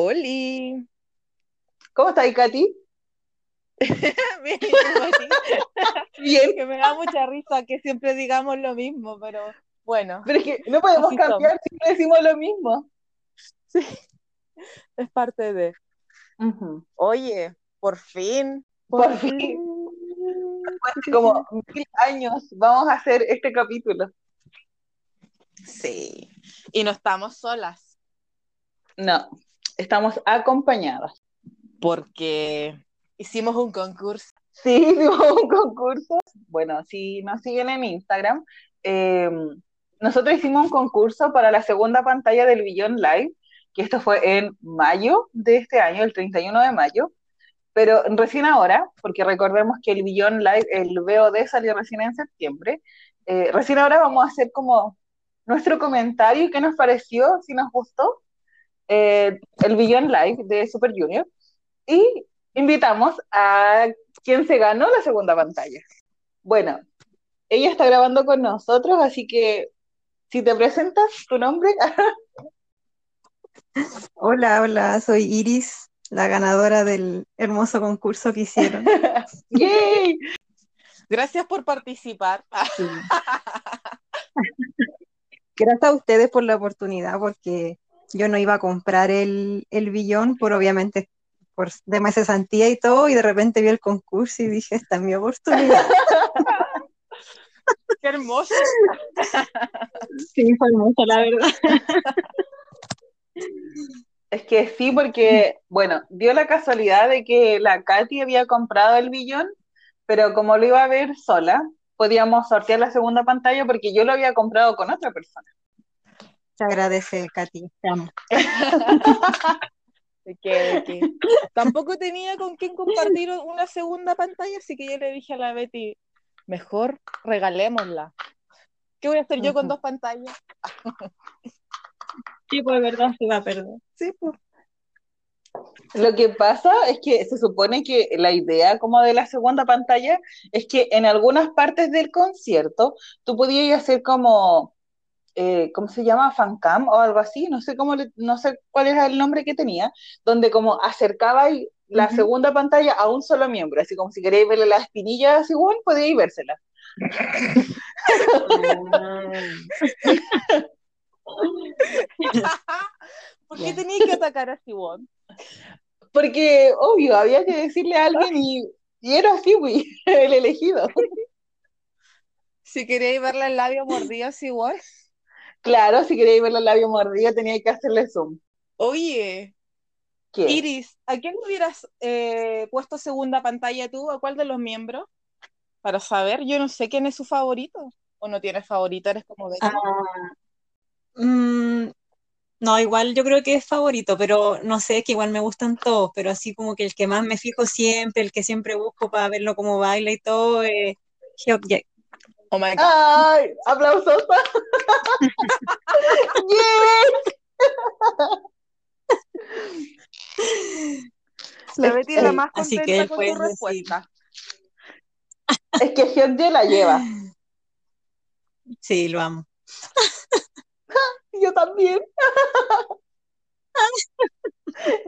¡Oli! ¡Holi! ¿Cómo estás, Katy? Bien. Bien. que me da mucha risa que siempre digamos lo mismo, pero bueno, Pero es que no podemos cambiar, siempre decimos lo mismo. es parte de. Oye, por fin. Por fin. Después de como mil años vamos a hacer este capítulo. Sí. Y no estamos solas, No, estamos acompañadas. porque hicimos un concurso. Sí, hicimos un concurso. Bueno, si nos siguen en Instagram, eh, nosotros hicimos un concurso para la segunda pantalla del Beyond Live, que esto fue en mayo de este año, el 31 de mayo, pero recién ahora, porque recordemos que el Beyond Live, el VOD salió recién en septiembre, eh, recién ahora vamos a hacer como nuestro comentario, qué nos pareció, si nos gustó, eh, el Beyond Live de Super Junior, y invitamos a quien se ganó la segunda pantalla. Bueno, ella está grabando con nosotros, así que si te presentas tu nombre, Hola, hola, soy Iris, la ganadora del hermoso concurso que hicieron. ¡yay! Gracias por participar. Sí. Gracias a ustedes por la oportunidad, porque yo no iba a comprar el, el billón por obviamente por de de cesantía y todo, y de repente vi el concurso y dije, esta es mi oportunidad. ¡Qué hermoso! Sí, fue hermoso, la verdad. Es que sí, porque, bueno, dio la casualidad de que la Katy había comprado el billón, pero como lo iba a ver sola, podíamos sortear la segunda pantalla porque yo lo había comprado con otra persona. Te agradece, Katy, te amo. que, que tampoco tenía con quién compartir una segunda pantalla, así que yo le dije a la Betty, mejor regalémosla. ¿Qué voy a hacer yo con dos pantallas? Sí, pues verdad, se va a perder. Sí, pues. Lo que pasa es que se supone que la idea como de la segunda pantalla es que en algunas partes del concierto tú podías hacer como, eh, ¿cómo se llama? Fancam o algo así, no sé cómo le- no sé cuál era el nombre que tenía, donde como acercaba la segunda pantalla a un solo miembro, así como si queréis verle las espinillas igual, podíais vérsela. ¿Por qué tenía que atacar a Sibón? Porque, obvio, había que decirle a alguien y, y era así, el elegido. Si queréis verle el labio mordido a Sibón. Claro, si queréis ver los labios mordidos tenía que hacerle zoom. Oye, ¿Qué? Iris, ¿a quién hubieras eh, puesto segunda pantalla tú? ¿A cuál de los miembros? Para saber, yo no sé quién es su favorito. ¿O no tienes favorito? Eres como Betty. Ah, mm, no, igual yo creo que es favorito, pero no sé, es que igual me gustan todos, pero así como que el que más me fijo siempre, el que siempre busco para verlo cómo baila y todo, es. Oh my God. ¡Ay! ¡Aplausos! ¡Yes! La Betty es la eh, más así contenta que él con tu decir. respuesta. Es que Hyunjae la lleva. Sí, lo amo. Yo también.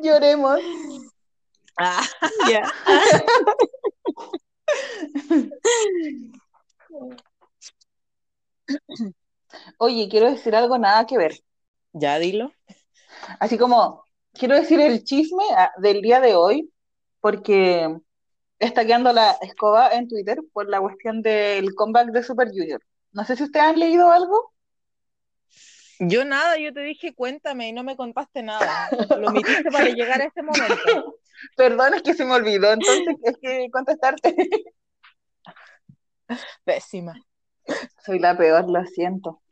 Lloremos. Ah, Ya. Oye, quiero decir algo nada que ver. ya dilo. Así como, quiero decir el chisme ah, del día de hoy, porque está quedando la escoba en Twitter por la cuestión del comeback de Super Junior. No sé si ustedes han leído algo. Yo nada, yo te dije cuéntame y no me contaste nada. Lo omitiste para llegar a ese momento. Perdón, es que se me olvidó, entonces es que contestarte. Pésima. Soy la peor, lo siento.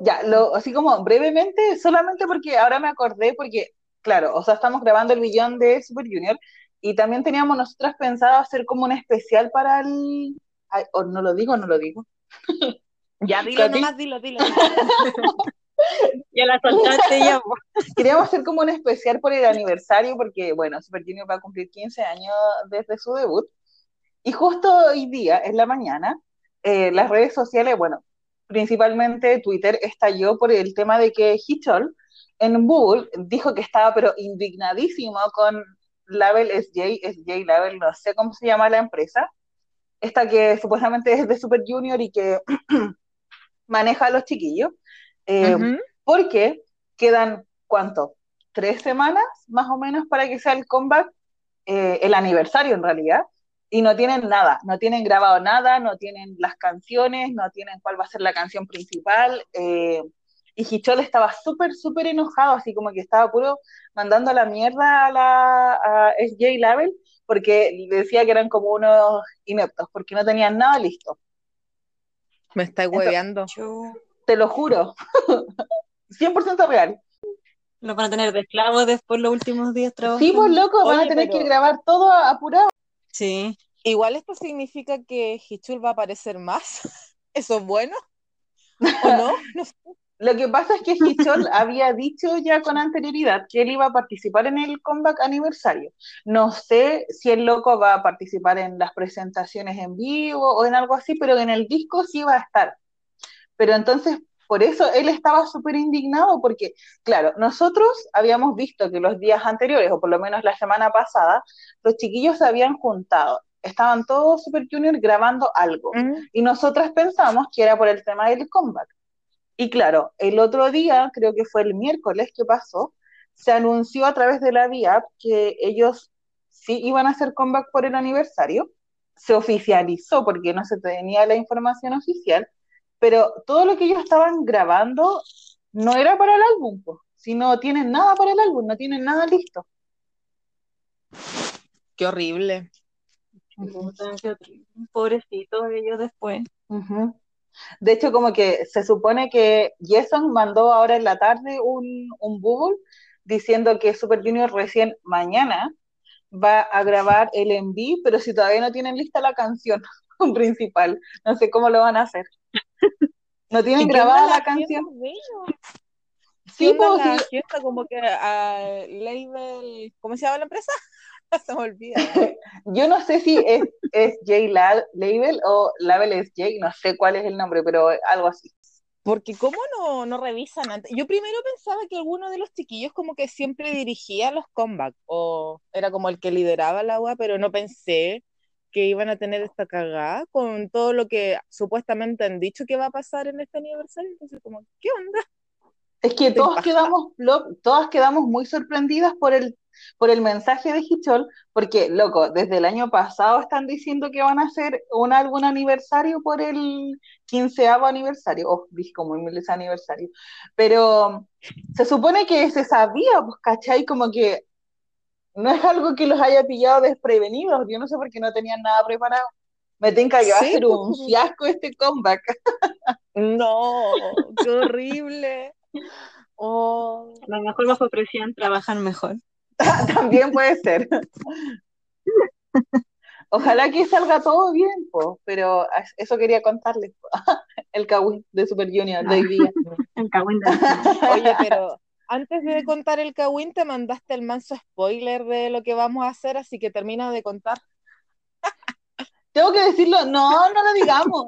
Ya, lo, así como brevemente, solamente porque ahora me acordé, porque claro, o sea, estamos grabando el billón de Super Junior y también teníamos nosotras pensado hacer como un especial para el... Ay, o no lo digo, no lo digo. Ya, dilo Katy. nomás, dilo, dilo. Ya la soltaste ya. Queríamos hacer como un especial por el aniversario porque, bueno, Super Junior va a cumplir 15 años desde su debut. Y justo hoy día, en la mañana, eh, las redes sociales, bueno, principalmente Twitter, estalló por el tema de que Hichol en Google dijo que estaba pero indignadísimo con Label SJ, SJ Label, no sé cómo se llama la empresa, esta que supuestamente es de Super Junior y que maneja a los chiquillos. Eh, porque quedan, ¿cuánto? Tres semanas más o menos para que sea el comeback, eh, el aniversario en realidad, y no tienen nada, no tienen grabado nada, no tienen las canciones, no tienen cuál va a ser la canción principal. eh, y Hichol estaba súper, súper enojado, así como que estaba puro mandando la mierda a la a SJ Label, porque decía que eran como unos ineptos, porque no tenían nada listo. Me estáis hueveando. Te lo juro. 100% real. Lo van a tener de esclavos después los últimos días trabajando. Sí, pues loco, van a tener pero- que grabar todo apurado. Sí. Igual esto significa que Hichul va a aparecer más. ¿Eso es bueno? ¿O no? No sé. Lo que pasa es que Hichol había dicho ya con anterioridad que él iba a participar en el comeback aniversario. No sé si el loco va a participar en las presentaciones en vivo o en algo así, pero en el disco sí va a estar. Pero entonces, por eso él estaba súper indignado, porque, claro, nosotros habíamos visto que los días anteriores, o por lo menos la semana pasada, los chiquillos se habían juntado. Estaban todos Super Junior grabando algo. Mm. Y nosotras pensamos que era por el tema del comeback. Y claro, el otro día, creo que fue el miércoles que pasó, se anunció a través de la VIAP que ellos sí iban a hacer comeback por el aniversario. Se oficializó porque no se tenía la información oficial, pero todo lo que ellos estaban grabando no era para el álbum, po, si no tienen nada para el álbum, no tienen nada listo. Qué horrible. Horrible. Pobrecitos ellos después. De hecho, como que se supone que Jason mandó ahora en la tarde un, un Google diciendo que Super Junior recién mañana va a grabar el enví, pero si todavía no tienen lista la canción principal, no sé cómo lo van a hacer. No tienen ¿Y qué grabada la canción. Sí, pues, la sí? Como que a Label, ¿cómo se llama la empresa? Se me olvida. yo no sé si es, es J La- Label o Label es J, no sé cuál es el nombre, pero algo así. Porque cómo no, no revisan antes. Yo primero pensaba que alguno de los chiquillos como que siempre dirigía los comebacks o era como el que lideraba la agua, pero no pensé que iban a tener esta cagada con todo lo que supuestamente han dicho que va a pasar en este aniversario. Entonces, como, ¿qué onda? Es que todos quedamos, todas quedamos muy sorprendidas por el, por el mensaje de Hichol, porque, loco, desde el año pasado están diciendo que van a hacer un álbum aniversario por el quinceavo aniversario, oh, dije como ese aniversario, pero se supone que se sabía, pues, ¿cachai? Como que no es algo que los haya pillado desprevenidos, yo no sé por qué no tenían nada preparado. Me tinca que va a Sí, ser un pues. fiasco este comeback. No, qué horrible. Oh, A lo mejor bajo presión trabajan mejor. También puede ser. Ojalá que salga todo bien, po, pero eso quería contarles. po. El Kawin de Super Junior de hoy día. En Cagüín de- Oye, pero antes de contar el Kawin, te mandaste el manso spoiler de lo que vamos a hacer, así que termina de contar. Tengo que decirlo, no, no lo digamos.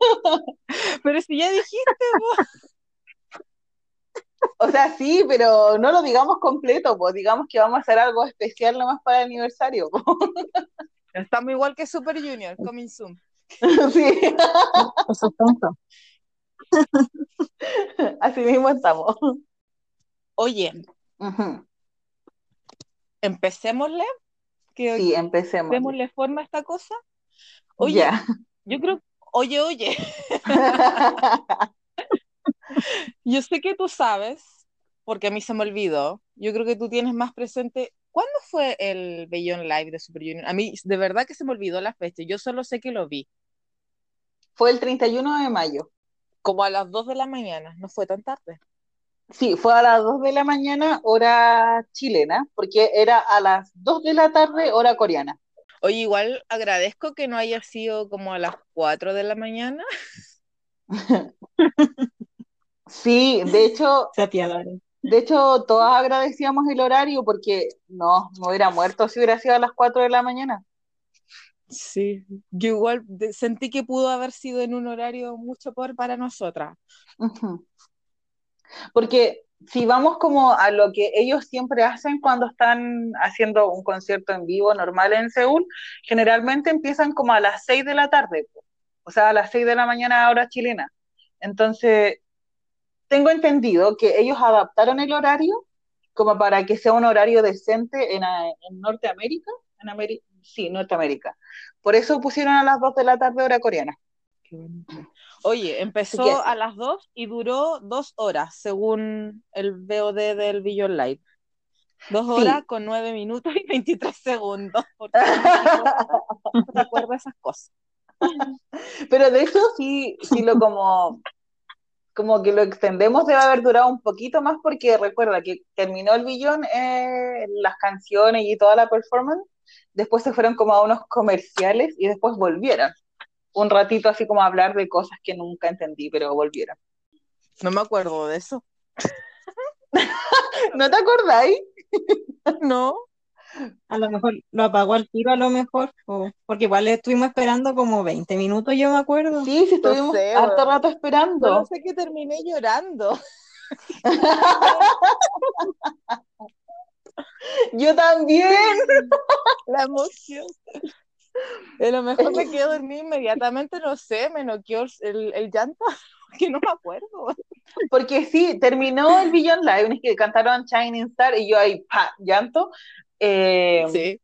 Pero si ya dijiste, vos. O sea, sí, pero no lo digamos completo, pues digamos que vamos a hacer algo especial nomás para el aniversario. po. estamos igual que Super Junior, coming soon. Sí, Suspenso. así mismo estamos. Oye, Ujú. empecémosle, que Sí, empecemos. démosle forma a esta cosa. Oye, yo creo, oye, oye, yo sé que tú sabes, porque a mí se me olvidó, yo creo que tú tienes más presente, ¿cuándo fue el Beyond Live de Super Junior? A mí de verdad que se me olvidó la fecha, yo solo sé que lo vi, Fue el 31 de mayo. como a las 2 de la mañana, no fue tan tarde. Sí, fue a las 2 de la mañana, hora chilena, porque era a las 2 de la tarde, hora coreana. Oye, igual agradezco que no haya sido como a las 4 de la mañana. Sí, de hecho, de hecho, todas agradecíamos el horario porque no, me hubiera muerto si hubiera sido a las 4 de la mañana. Sí, yo igual sentí que pudo haber sido en un horario mucho peor para nosotras. Ujú. Porque si vamos como a lo que ellos siempre hacen cuando están haciendo un concierto en vivo normal en Seúl, generalmente empiezan como a las 6 de la tarde, o sea, a las 6 de la mañana hora chilena. Entonces, tengo entendido que ellos adaptaron el horario como para que sea un horario decente en, en Norteamérica, en Ameri- sí, Norteamérica. Por eso pusieron a las 2 de la tarde hora coreana. Qué bonito. Oye, empezó que- a las 2 y duró dos horas, según el VOD del Beyond Live. Dos Sí. horas con nueve minutos y 23 segundos. Porque recuerdo esas cosas. Pero de hecho, sí, sí lo como, como que lo extendemos debe haber durado un poquito más porque recuerda que terminó el billón, eh, las canciones y toda la performance, después se fueron como a unos comerciales y después volvieron. Un ratito así como a hablar de cosas que nunca entendí, pero volvieron. No me acuerdo de eso. ¿No te acordáis? No. A lo mejor lo apagó al tiro, a lo mejor, o- porque igual le estuvimos esperando como 20 minutos, yo me acuerdo. Sí, sí, estuvimos sé, harto rato esperando. Solo sé que terminé llorando. Yo también. La emoción. A lo mejor me quedé dormida inmediatamente, no sé, me noqueó el, el, llanto, que no me acuerdo. Porque sí, terminó el Beyond Live, es que cantaron Shining Star y yo ahí, pa, llanto. Eh, Sí.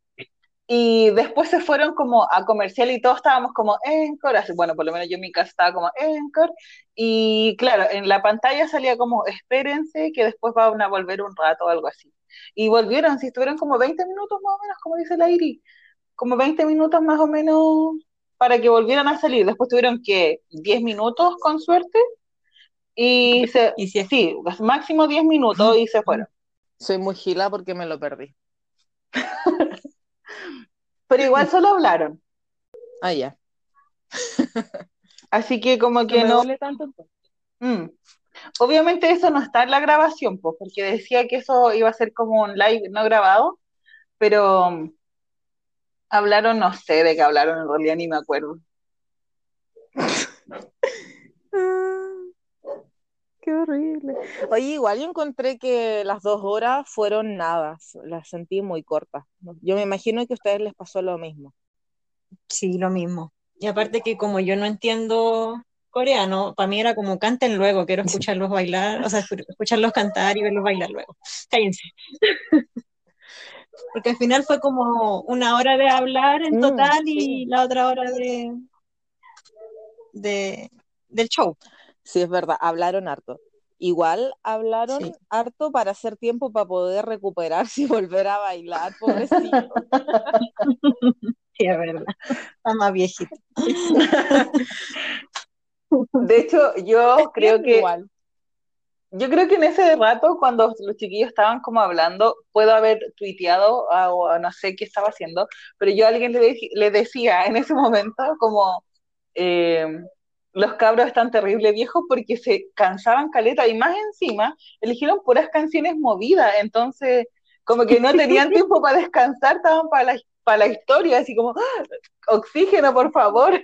Y después se fueron como a comercial y todos estábamos como Encore, así, bueno, por lo menos yo en mi casa estaba como Encore. Y claro, en la pantalla salía como espérense que después van a volver un rato o algo así. Y volvieron, sí, estuvieron como 20 minutos más o menos, como dice la Iri, como 20 minutos más o menos para que volvieran a salir. Después tuvieron que 10 minutos con suerte y se, Y si es- sí, máximo 10 minutos y se fueron. Soy muy gila porque me lo perdí. Pero igual solo hablaron. Ah, ya. Así que como que me no, tanto. entonces. Mm. Obviamente eso no está en la grabación, pues, porque decía que eso iba a ser como un live no grabado, pero hablaron, no sé de qué hablaron, en realidad ni me acuerdo. Ah, Qué horrible. Oye, igual yo encontré que las dos horas fueron nada, las sentí muy cortas. Yo me imagino que a ustedes les pasó lo mismo. Sí, lo mismo. Y aparte que como yo no entiendo coreano, para mí era como canten luego, quiero escucharlos bailar, o sea, escu- escucharlos cantar y verlos bailar luego. Cállense. Porque al final fue como una hora de hablar en Mm, total y la otra hora de, de del show. Sí, es verdad, hablaron harto. Igual hablaron Sí. harto para hacer tiempo para poder recuperarse y volver a bailar, pobrecito. Sí, es verdad. Está más viejito. De hecho, yo creo que igual. Yo creo que en ese rato, cuando los chiquillos estaban como hablando, puedo haber tuiteado o o no sé qué estaba haciendo, pero yo a alguien le, de- le decía en ese momento como eh, los cabros están terrible viejos porque se cansaban caleta y más encima eligieron puras canciones movidas, entonces como que no tenían tiempo para descansar, estaban para la, para la historia, así como ¡Ah! oxígeno, por favor.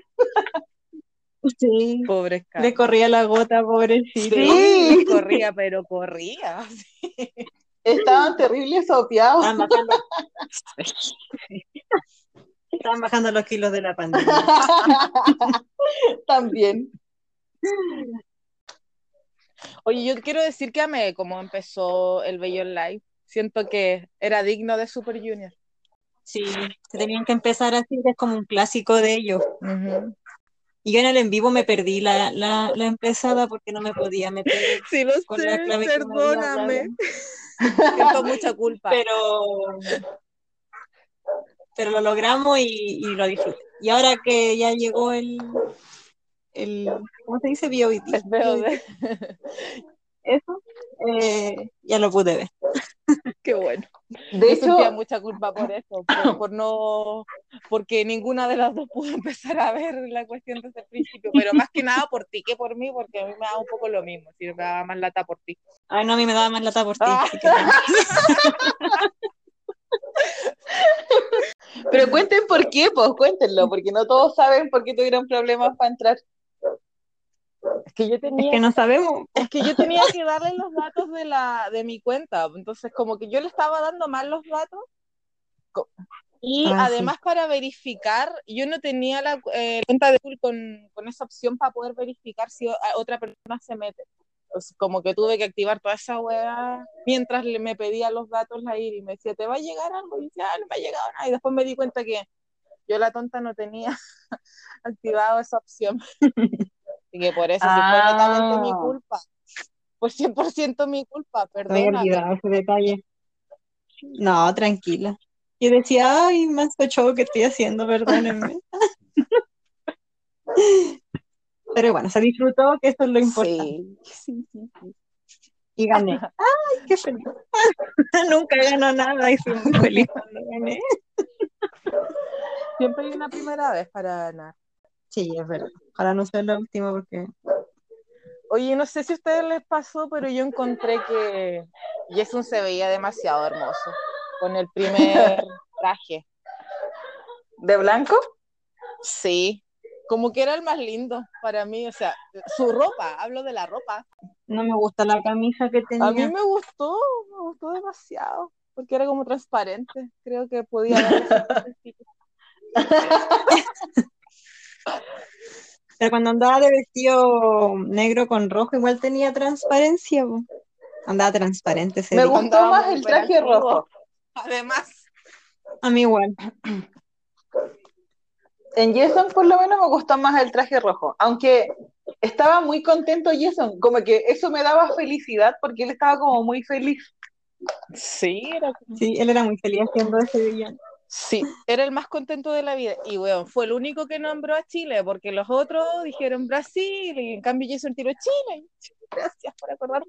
Sí. Pobre Le corría la gota, pobrecito. Sí. corría, pero corría. Estaban terribles sopeados. Estaban bajando. Estaban bajando los kilos de la pandemia. También. Oye, yo quiero decir que amé cómo empezó el Bello Live. Siento que era digno de Super Junior. Sí, se tenían que empezar así, es como un clásico de ellos. Ujú. Y yo en el en vivo me perdí la, la, la empezada porque no me podía meter Sí, lo con la sé, clave me había perdóname. Siento mucha culpa. Pero, pero lo logramos y, y lo disfruté. Y ahora que ya llegó el, el ¿cómo se dice? VOD. eso, eh, ya lo pude ver. Qué bueno. De hecho, sentía mucha culpa por eso, por, por no, porque ninguna de las dos pudo empezar a ver la cuestión desde el principio, pero más que nada por ti que por mí, porque a mí me da un poco lo mismo, si me daba más lata por ti. Ay, no, a mí me daba más lata por ti. Ah. pero cuenten por qué, pues cuéntenlo, porque no todos saben por qué tuvieron problemas para entrar. Es que yo Es tenía, que no sabemos. es que yo tenía que darle los datos de la, de mi cuenta, entonces como que yo le estaba dando mal los datos y Ah, sí. además para verificar, yo no tenía la eh, cuenta de Google con, con esa opción para poder verificar si otra persona se mete. Como que tuve que activar toda esa weá mientras le, me pedía los datos la ir y me decía, ¿te va a llegar algo? Y decía, ah, no me ha llegado nada. Y después me di cuenta que yo la tonta no tenía activado esa opción. Y que por eso, si fue netamente mi Ah. culpa. Fue 100% mi culpa, perdona. ese detalle. No, tranquila. Yo decía, ay, más show que estoy haciendo, perdónenme. Pero bueno, se disfrutó, que eso es lo importante. Sí, sí, sí, sí. Y gané. ¡Ay, qué feliz! Nunca gano nada y soy muy feliz cuando gané. Siempre hay una primera vez para ganar. Sí, es verdad. Ojalá no sea la última porque... Oye, no sé si a ustedes les pasó, pero yo encontré que Jason se veía demasiado hermoso con el primer traje. ¿De blanco? Sí, como que era el más lindo para mí, o sea, su ropa, hablo de la ropa. No me gusta la camisa que tenía. A mí me gustó, me gustó demasiado, porque era como transparente. Creo que podía haber Pero cuando andaba de vestido negro con rojo, igual tenía transparencia. po. Andaba transparente ese Me día. gustó más el traje rojo. Además, A mí igual. En Jason por lo menos me gustó más el traje rojo, aunque estaba muy contento Jason, como que eso me daba felicidad porque él estaba como muy feliz. sí, era Sí, él era muy feliz haciendo ese villano. Sí, era el más contento de la vida. Y bueno, fue el único que nombró a Chile, porque los otros dijeron Brasil, y en cambio Jason tiró Chile. Gracias por acordarte.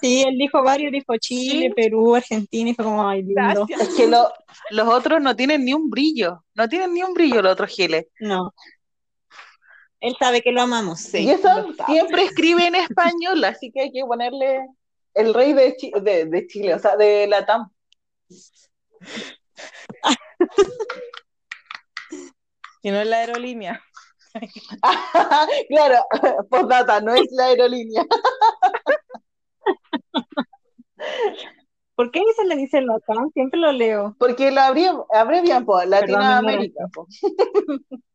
Sí, él dijo varios, dijo Chile, Sí. Perú, Argentina, y fue como, ay, lindo. Gracias. Es que lo- los otros no tienen ni un brillo, no tienen ni un brillo los otros giles. No. Él sabe que lo amamos. Sí, lo estaba. siempre escribe en español, así que hay que ponerle el rey de, Chi- de, de Chile, o sea, de Latam. Y no es la aerolínea. claro, postdata, no es la aerolínea. ¿Por qué se le dice Latam? Siempre lo leo. Porque lo abrevian, abrevian por Perdón, Latinoamérica.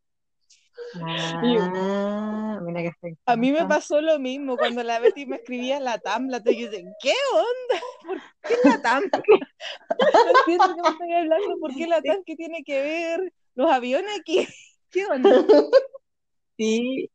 Ah, mira que estoy. A mí me pasó lo mismo cuando la Betty me escribía la TAM, la y yo decía, ¿qué onda? ¿Por qué la TAM? No entiendo qué me estoy hablando, ¿por qué la TAM? ¿Qué tiene que ver? ¿Los aviones aquí? ¿Qué onda? Sí.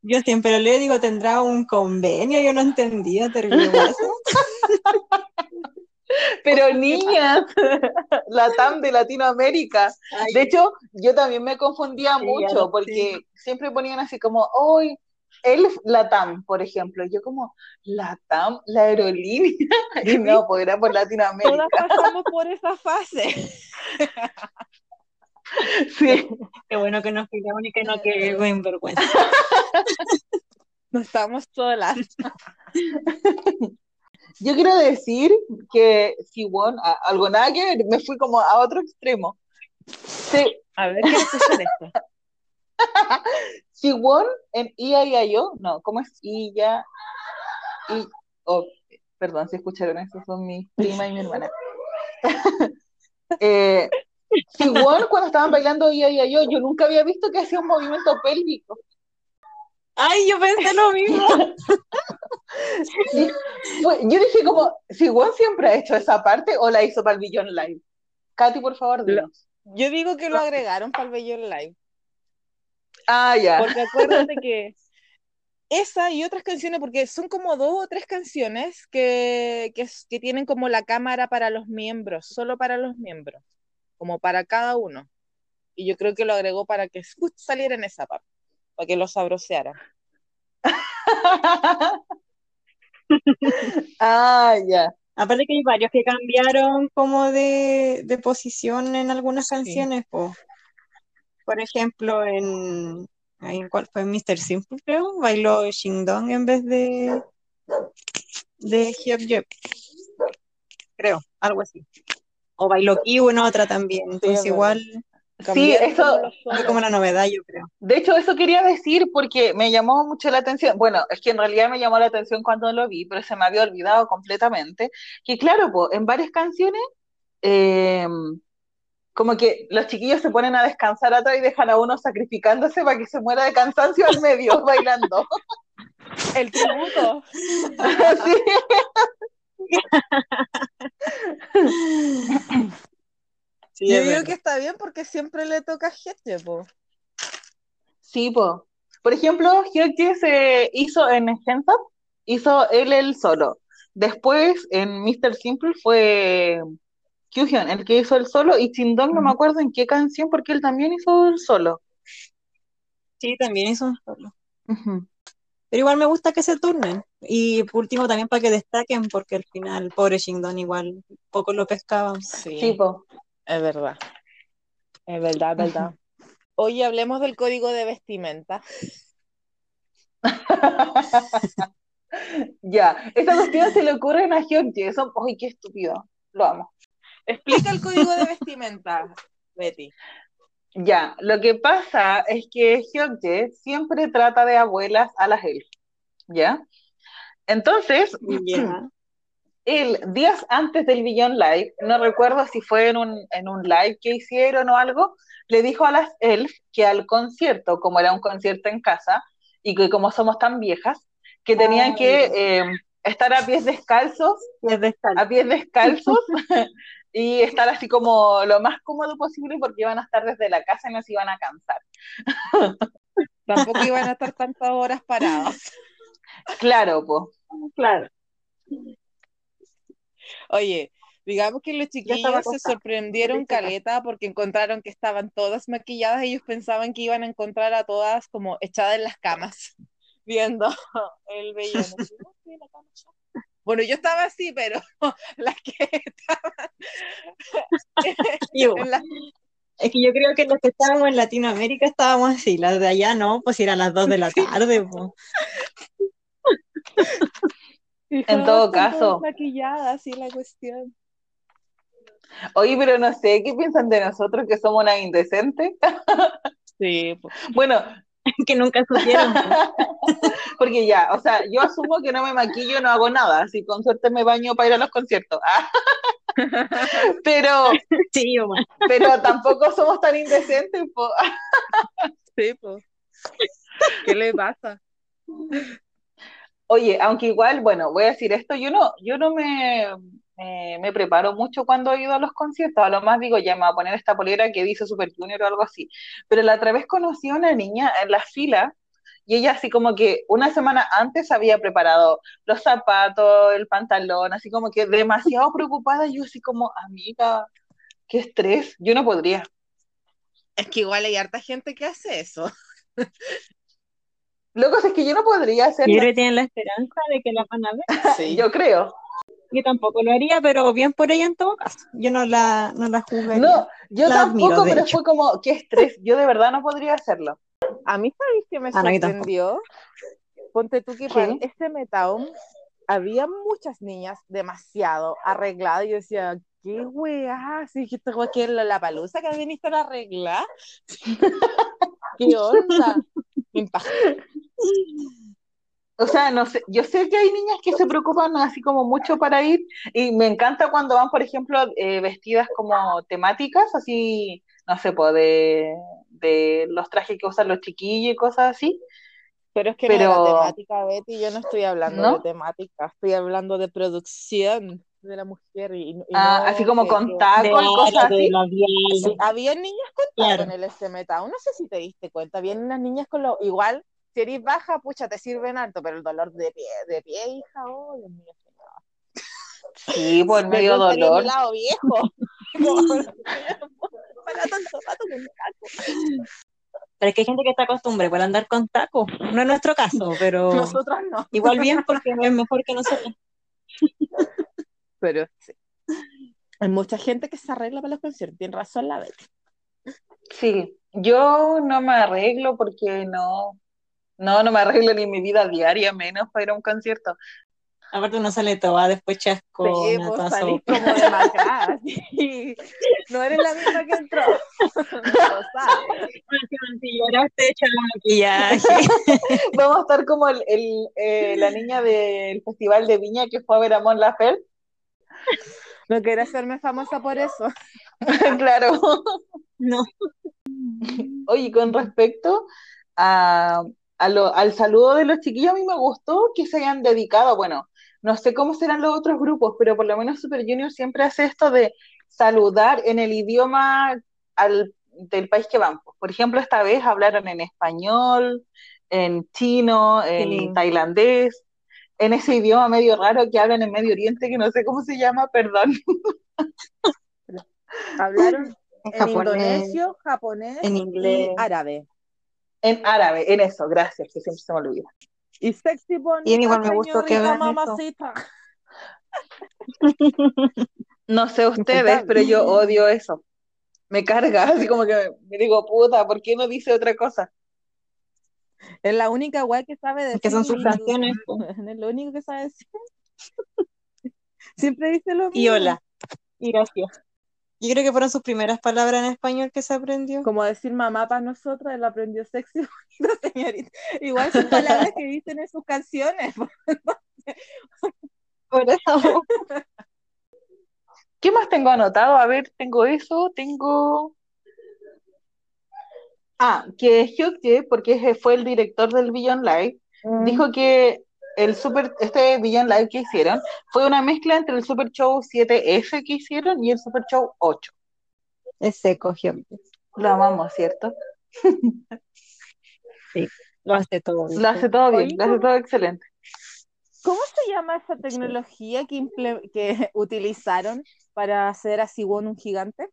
Yo siempre y digo, tendrá un convenio, yo no entendía, terrible. eso. Pero niñas, Latam de Latinoamérica. Ay, De hecho, yo también me confundía Sí, mucho porque siempre ponían así como, hoy, el Latam, por ejemplo. Yo como, Latam, la aerolínea. Y no, pues era por Latinoamérica. Todas pasamos por esa fase. Sí. qué bueno que no fui la única y no que en vergüenza. No estamos solas. Yo quiero decir que Siwon, a- algo nada que ver, me fui como a otro extremo. Sí, A ver, quiero escuchar esto. Siwon en Ia-Ia-Yo, no, ¿cómo es Ia? I, oh, perdón, si escucharon eso, son mi prima y mi hermana. eh, Siwon, cuando estaban bailando Ia-Ia-Yo, yo nunca había visto que hacía un movimiento pélvico. Ay, yo pensé lo mismo. Yo dije como, Siwon siempre ha hecho esa parte o la hizo para el Billion Live. Katy, por favor, dinos. Yo digo que lo agregaron para el Bellón Live. Ah, ya. Porque acuérdate que esa y otras canciones, porque son como dos o tres canciones que, que, que tienen como la cámara para los miembros, solo para los miembros, como para cada uno. Y yo creo que lo agregó para que saliera en esa parte, para que lo sabroseara. Ah, ya. Aparte que hay varios que cambiaron como de, de posición en algunas Sí. canciones, po. Por ejemplo, en, ¿en cuál fue? Mr. Simple, creo, bailó Shindong en vez de, de Hyuk creo, algo así. O bailó Kiwi en otra también, entonces igual Sí, eso, solos. como la novedad, yo creo. de hecho, eso quería decir porque me llamó mucho la atención. Bueno, es que en realidad me llamó la atención cuando lo vi, pero se me había olvidado completamente. Que claro, po, en varias canciones, eh, como que los chiquillos se ponen a descansar atrás y dejan a uno sacrificándose para que se muera de cansancio al medio, bailando. El tributo. Sí. Sí, Yo digo verdad. que está bien porque siempre le toca gente, po. Sí, po. Por ejemplo, Hyukji se hizo en Hands Up, hizo él el solo. Después, en Mr. Simple fue Kyuhyun el que hizo el solo, y Chindong no me acuerdo en qué canción, porque él también hizo el solo. Sí, también hizo un solo. Pero igual me gusta que se turnen. Y por último también para que destaquen, porque al final, pobre Shindong igual poco lo pescaban. Sí, Sí, po. Es verdad. Es verdad, es verdad. Oye, hablemos del código de vestimenta. Ya, esa cuestión se le ocurre a Hyukji, eso, ¡ay, qué estúpido! Lo amo. Explica el código de vestimenta, Betty. Ya, lo que pasa es que Hyukji siempre trata de abuelas a las elfas, ¿ya? Entonces, Ya. él, días antes del Beyond Live, no recuerdo si fue en un, en un live que hicieron o algo, le dijo a las elf que al concierto, como era un concierto en casa, y que como somos tan viejas, que tenían que eh, estar a pies descalzos, Y es descalzo. a pies descalzos, y estar así como lo más cómodo posible porque iban a estar desde la casa y no se iban a cansar. Tampoco iban a estar tantas horas parados. Claro, pues. Claro. Oye, digamos que los chiquillos se sorprendieron caleta porque encontraron que estaban todas maquilladas. Ellos pensaban que iban a encontrar a todas como echadas en las camas, viendo el vellón. Bueno, yo estaba así, pero las que estaban Y bueno, en la Es que yo creo que los que estábamos en Latinoamérica estábamos así, las de allá no, pues eran las 2 de la tarde, En todo caso. maquilladas, y la cuestión. Oye, pero no sé, ¿qué piensan de nosotros que somos unas indecentes? Sí, pues. Bueno, que nunca supieron. po. porque ya, o sea, yo asumo que no me maquillo, no hago nada, así con suerte me baño para ir a los conciertos. Ah, pero, Sí, bueno. pero tampoco somos tan indecentes, po. Sí, pues. ¿Qué le pasa? Oye, aunque igual, bueno, voy a decir esto, yo no, yo no me, me, preparo mucho cuando he ido a los conciertos, a lo más digo, ya me voy a poner esta polera que dice Super Junior o algo así, pero la otra vez conocí a una niña en la fila y ella así como que una semana antes había preparado los zapatos, el pantalón, así como que demasiado preocupada, yo así como, amiga, qué estrés, yo no podría. Es que igual hay harta gente que hace eso. Loco, es que yo no podría Yo hacerlo, creo que tienen la esperanza de que la van a ver. Sí. yo creo. Yo tampoco lo haría, pero bien por ella en todo caso. Yo no la, no la juzgaría. No, yo La tampoco, pero hecho. fue como, qué estrés, yo de verdad no podría hacerlo. A mí, ¿sabéis que me Ah, no, yo sorprendió? Ponte tú que para este Metown había muchas niñas demasiado arregladas. Y yo decía, ¿qué weá? Así que esto que la, la palusa que viniste a arreglar. ¿Qué onda? O sea, no sé, yo sé que hay niñas que se preocupan así como mucho para ir y me encanta cuando van, por ejemplo, eh, vestidas como temáticas, así, no sé, pues de, de los trajes que usan los chiquillos y cosas así. Pero es que Pero- no era temática, Betty. Yo no estoy hablando ¿No? de temática, estoy hablando de producción de la mujer. Y, y Ah, no así como con tacos cosas de así. Sí, había niñas con Claro. taco en el SM Town, no sé si te diste cuenta, habían unas niñas con lo igual, si eres baja, pucha, te sirven harto, pero el dolor de pie, de pie, hija, oh, Dios mío, señor. Sí, por Me medio dolor. lado viejo. Para tanto con taco. Pero es que hay gente que está acostumbrada por andar con tacos. No es nuestro caso, pero Nosotros no. igual bien porque es mejor que nosotros. Pero sí. Hay mucha gente que se arregla para los conciertos. Tiene razón la Betty. Sí, yo no me arreglo porque no, no, no me arreglo ni mi vida diaria, menos para ir a un concierto. Aparte uno sale toda después Sí, chascona, vos toda salís como sí. No eres la misma que entró. Lo sabes. Si lloraste, echa el maquillaje. Vamos a estar como el, el, eh, la niña del Festival de Viña que fue a ver a Mon Laferte. No quiero hacerme famosa por eso. Claro. No. Oye, con respecto a, a lo- al saludo de los chiquillos, a mí me gustó que se hayan dedicado, bueno, no sé cómo serán los otros grupos, pero por lo menos Super Junior siempre hace esto de saludar en el idioma al- del país que van. Por ejemplo, esta vez hablaron en español, en chino, en Sí. tailandés, en ese idioma medio raro que hablan en Medio Oriente, que no sé cómo se llama, perdón. Hablaron En en japonés, indonesio, japonés en y inglés. árabe. En árabe, en eso, gracias, que siempre se me olvida. Y sexy bonita, Y igual me gustó que señorita, hagan eso. mamacita. No sé ustedes, pero yo odio eso. Me carga, así como que me digo, puta, ¿por qué no dice otra cosa? Es la única weá que sabe decir. Que son sus canciones. Es lo único que sabe decir. Siempre dice lo mismo. Y hola. Y gracias. Yo creo que fueron sus primeras palabras en español que se aprendió. Como decir mamá para nosotros, él aprendió sexy señorita. Igual son palabras que dicen en sus canciones. po. Por eso. ¿Qué más tengo anotado? A ver, tengo eso, tengo... Ah, que Hyuk porque fue el director del Beyond Live, dijo que el super, este Beyond Live que hicieron fue una mezcla entre el Super Show 7F que hicieron y el Super Show 8. Es seco, Hyuk. Lo amamos, ¿cierto? Lo hace todo. bien. Lo hace todo bien, Oye, lo hace todo excelente. ¿Cómo se llama esa tecnología que, que utilizaron para hacer a Siwon un gigante?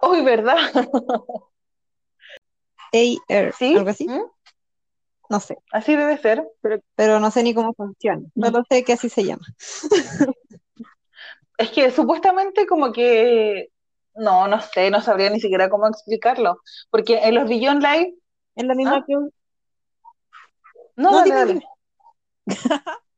Uy, ¿verdad? AR, ¿Sí? algo así. ¿Mm? No sé. Así debe ser. Pero no sé ni cómo funciona. Solo sé que así se llama. Es que supuestamente como que, no, no sé, no sabría ni siquiera cómo explicarlo, porque en los Beyond Live, Es la misma ¿Ah? que. no, No, dale, dime, dale. dime.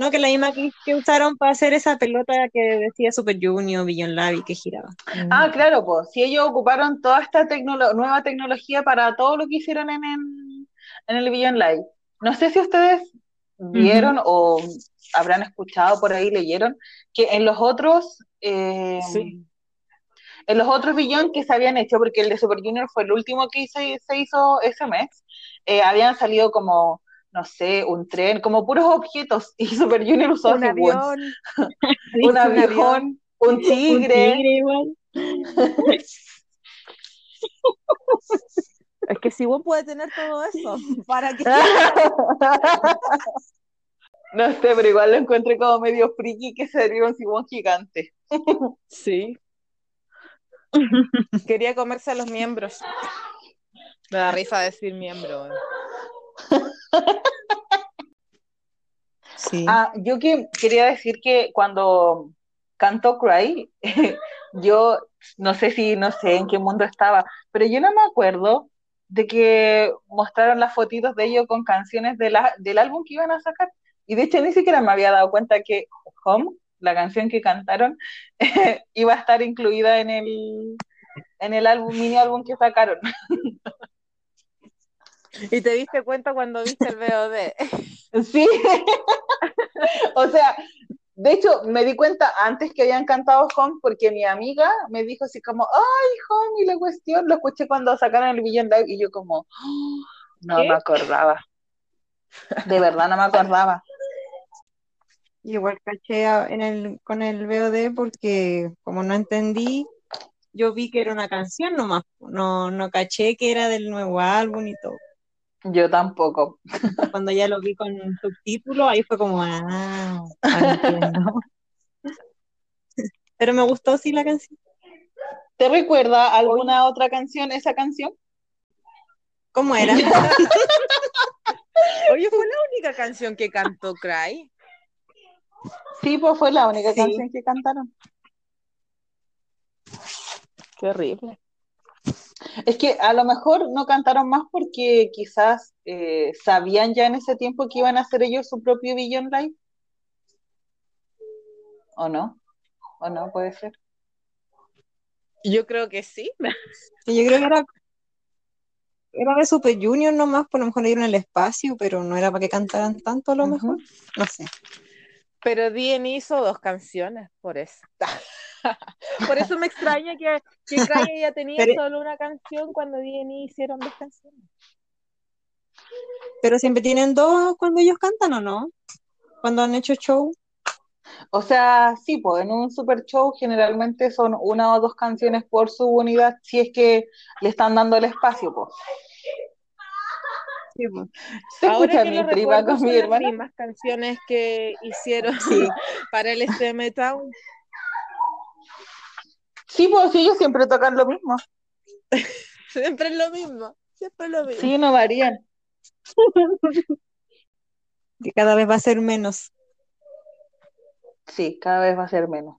No, que la misma que, que usaron para hacer esa pelota que decía Super Junior, Billion Lab y que giraba. Ah, claro, pues, si ellos ocuparon toda esta tecnolo- nueva tecnología para todo lo que hicieron en, en, en el Beyond Live. No sé si ustedes vieron o habrán escuchado por ahí, leyeron, que en los otros, eh, Sí. en los otros Beyond que se habían hecho, porque el de Super Junior fue el último que se, se hizo ese mes, eh, habían salido como, no sé, un tren, como puros objetos, y Super Junior usó Un avión. un un avión, un Un tigre. tigre igual. Es que Siwon puede tener todo eso. ¿Para qué? No sé, pero igual lo encontré como medio friki que sería un Simón gigante. Sí. Quería comerse a los miembros. Me da risa decir miembro. eh. Ah, yo que quería decir que cuando cantó Cry, yo no sé si, no sé en qué mundo estaba, pero yo no me acuerdo de que mostraron las fotitos de ellos con canciones del álbum que iban a sacar. Y de hecho ni siquiera me había dado cuenta que Home, la canción que cantaron, iba a estar incluida en el, en el álbum, mini álbum que sacaron. Y te diste cuenta cuando viste el VOD. Sí, o sea, de hecho me di cuenta antes que habían cantado Home porque mi amiga me dijo así como, ay, Home, y la cuestión, lo escuché cuando sacaron el Billion Live y yo como, "Oh, no ¿Qué? me acordaba, de verdad no me acordaba. Igual caché en el, con el VOD porque como no entendí, yo vi que era una canción nomás. No, no caché que era del nuevo álbum y todo. Yo tampoco. Cuando ya lo vi con subtítulos, ahí fue como, ah, ahora entiendo. Pero me gustó sí la canción. ¿Te recuerda alguna otra canción esa canción? ¿Cómo era? Oye, fue la única canción que cantó Cry. Sí, pues fue la única Sí. canción que cantaron. Qué horrible. Es que a lo mejor no cantaron más porque quizás eh, sabían ya en ese tiempo que iban a hacer ellos su propio Beyond Live. ¿O no? ¿O no? Puede ser. Yo creo que sí. Sí, Yo creo que era, era de Super Junior nomás, por lo mejor le dieron el espacio, pero no era para que cantaran tanto a lo mejor. No sé. Pero DN hizo dos canciones, por eso. por eso me extraña que, que Cry ya tenía Pero- solo una canción cuando DN hicieron dos canciones. Pero siempre tienen dos cuando ellos cantan, ¿o no? Cuando han hecho show. O sea, sí, pues en un super show generalmente son una o dos canciones por subunidad si es que le están dando el espacio, pues. Sí, pues. ¿Se Ahora que mi lo prima recuerdo, con son mi las hermana? mismas canciones que hicieron Sí. para el SM Town. Sí, pues ellos siempre tocan lo mismo. Siempre es lo mismo. Siempre es lo mismo. Sí, no varían. Que cada vez va a ser menos. Sí, cada vez va a ser menos.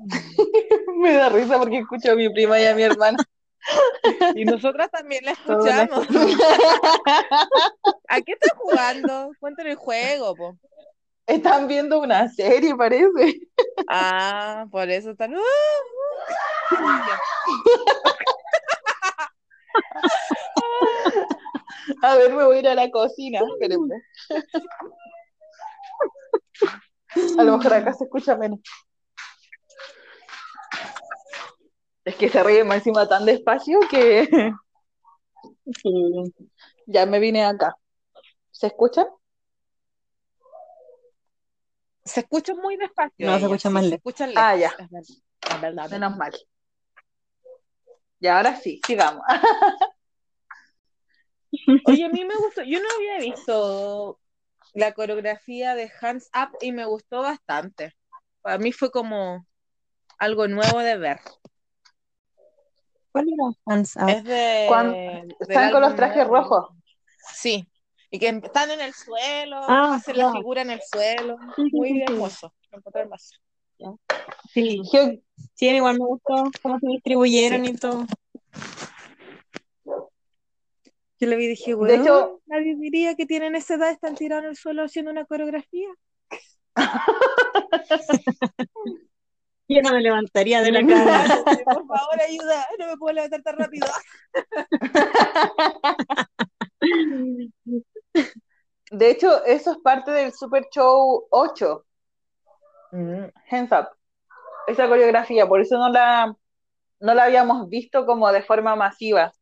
Me da risa porque escucho a mi prima y a mi hermana. Y nosotras también la escuchamos. ¿A qué estás jugando? Cuéntale el juego, po. Están viendo una serie, parece. Ah, por eso están. ¡Uh! A ver, me voy a ir a la cocina. Espérenme. A lo mejor acá se escucha menos. Es que se ríe más encima tan despacio que Sí. ya me vine acá. ¿Se escuchan? Se escucha muy despacio. No, se escucha más se lejos. Ah, ya. Es verdad, es. Menos mal. Y ahora sí, sigamos. Oye, a mí me gustó. Yo no había visto la coreografía de Hands Up y me gustó bastante. Para mí fue como algo nuevo de ver. ¿Cuál era? Hands Up. Es de. Están con los trajes rojos. Sí. Y que están en el suelo, Ah, hacen la figura en el suelo. Muy hermoso. Hermoso. Sí. Yo- Sí, igual me gustó cómo se distribuyeron y todo. Yo le vi y dije, De bueno, hecho- nadie diría que tienen esa edad, están tirados en el suelo haciendo una coreografía. Yo no me levantaría de la cama. Por favor, ayuda, no me puedo levantar tan rápido. de hecho, eso es parte del Super Show 8, Hands Up. Esa coreografía, por eso no la, no la habíamos visto como de forma masiva.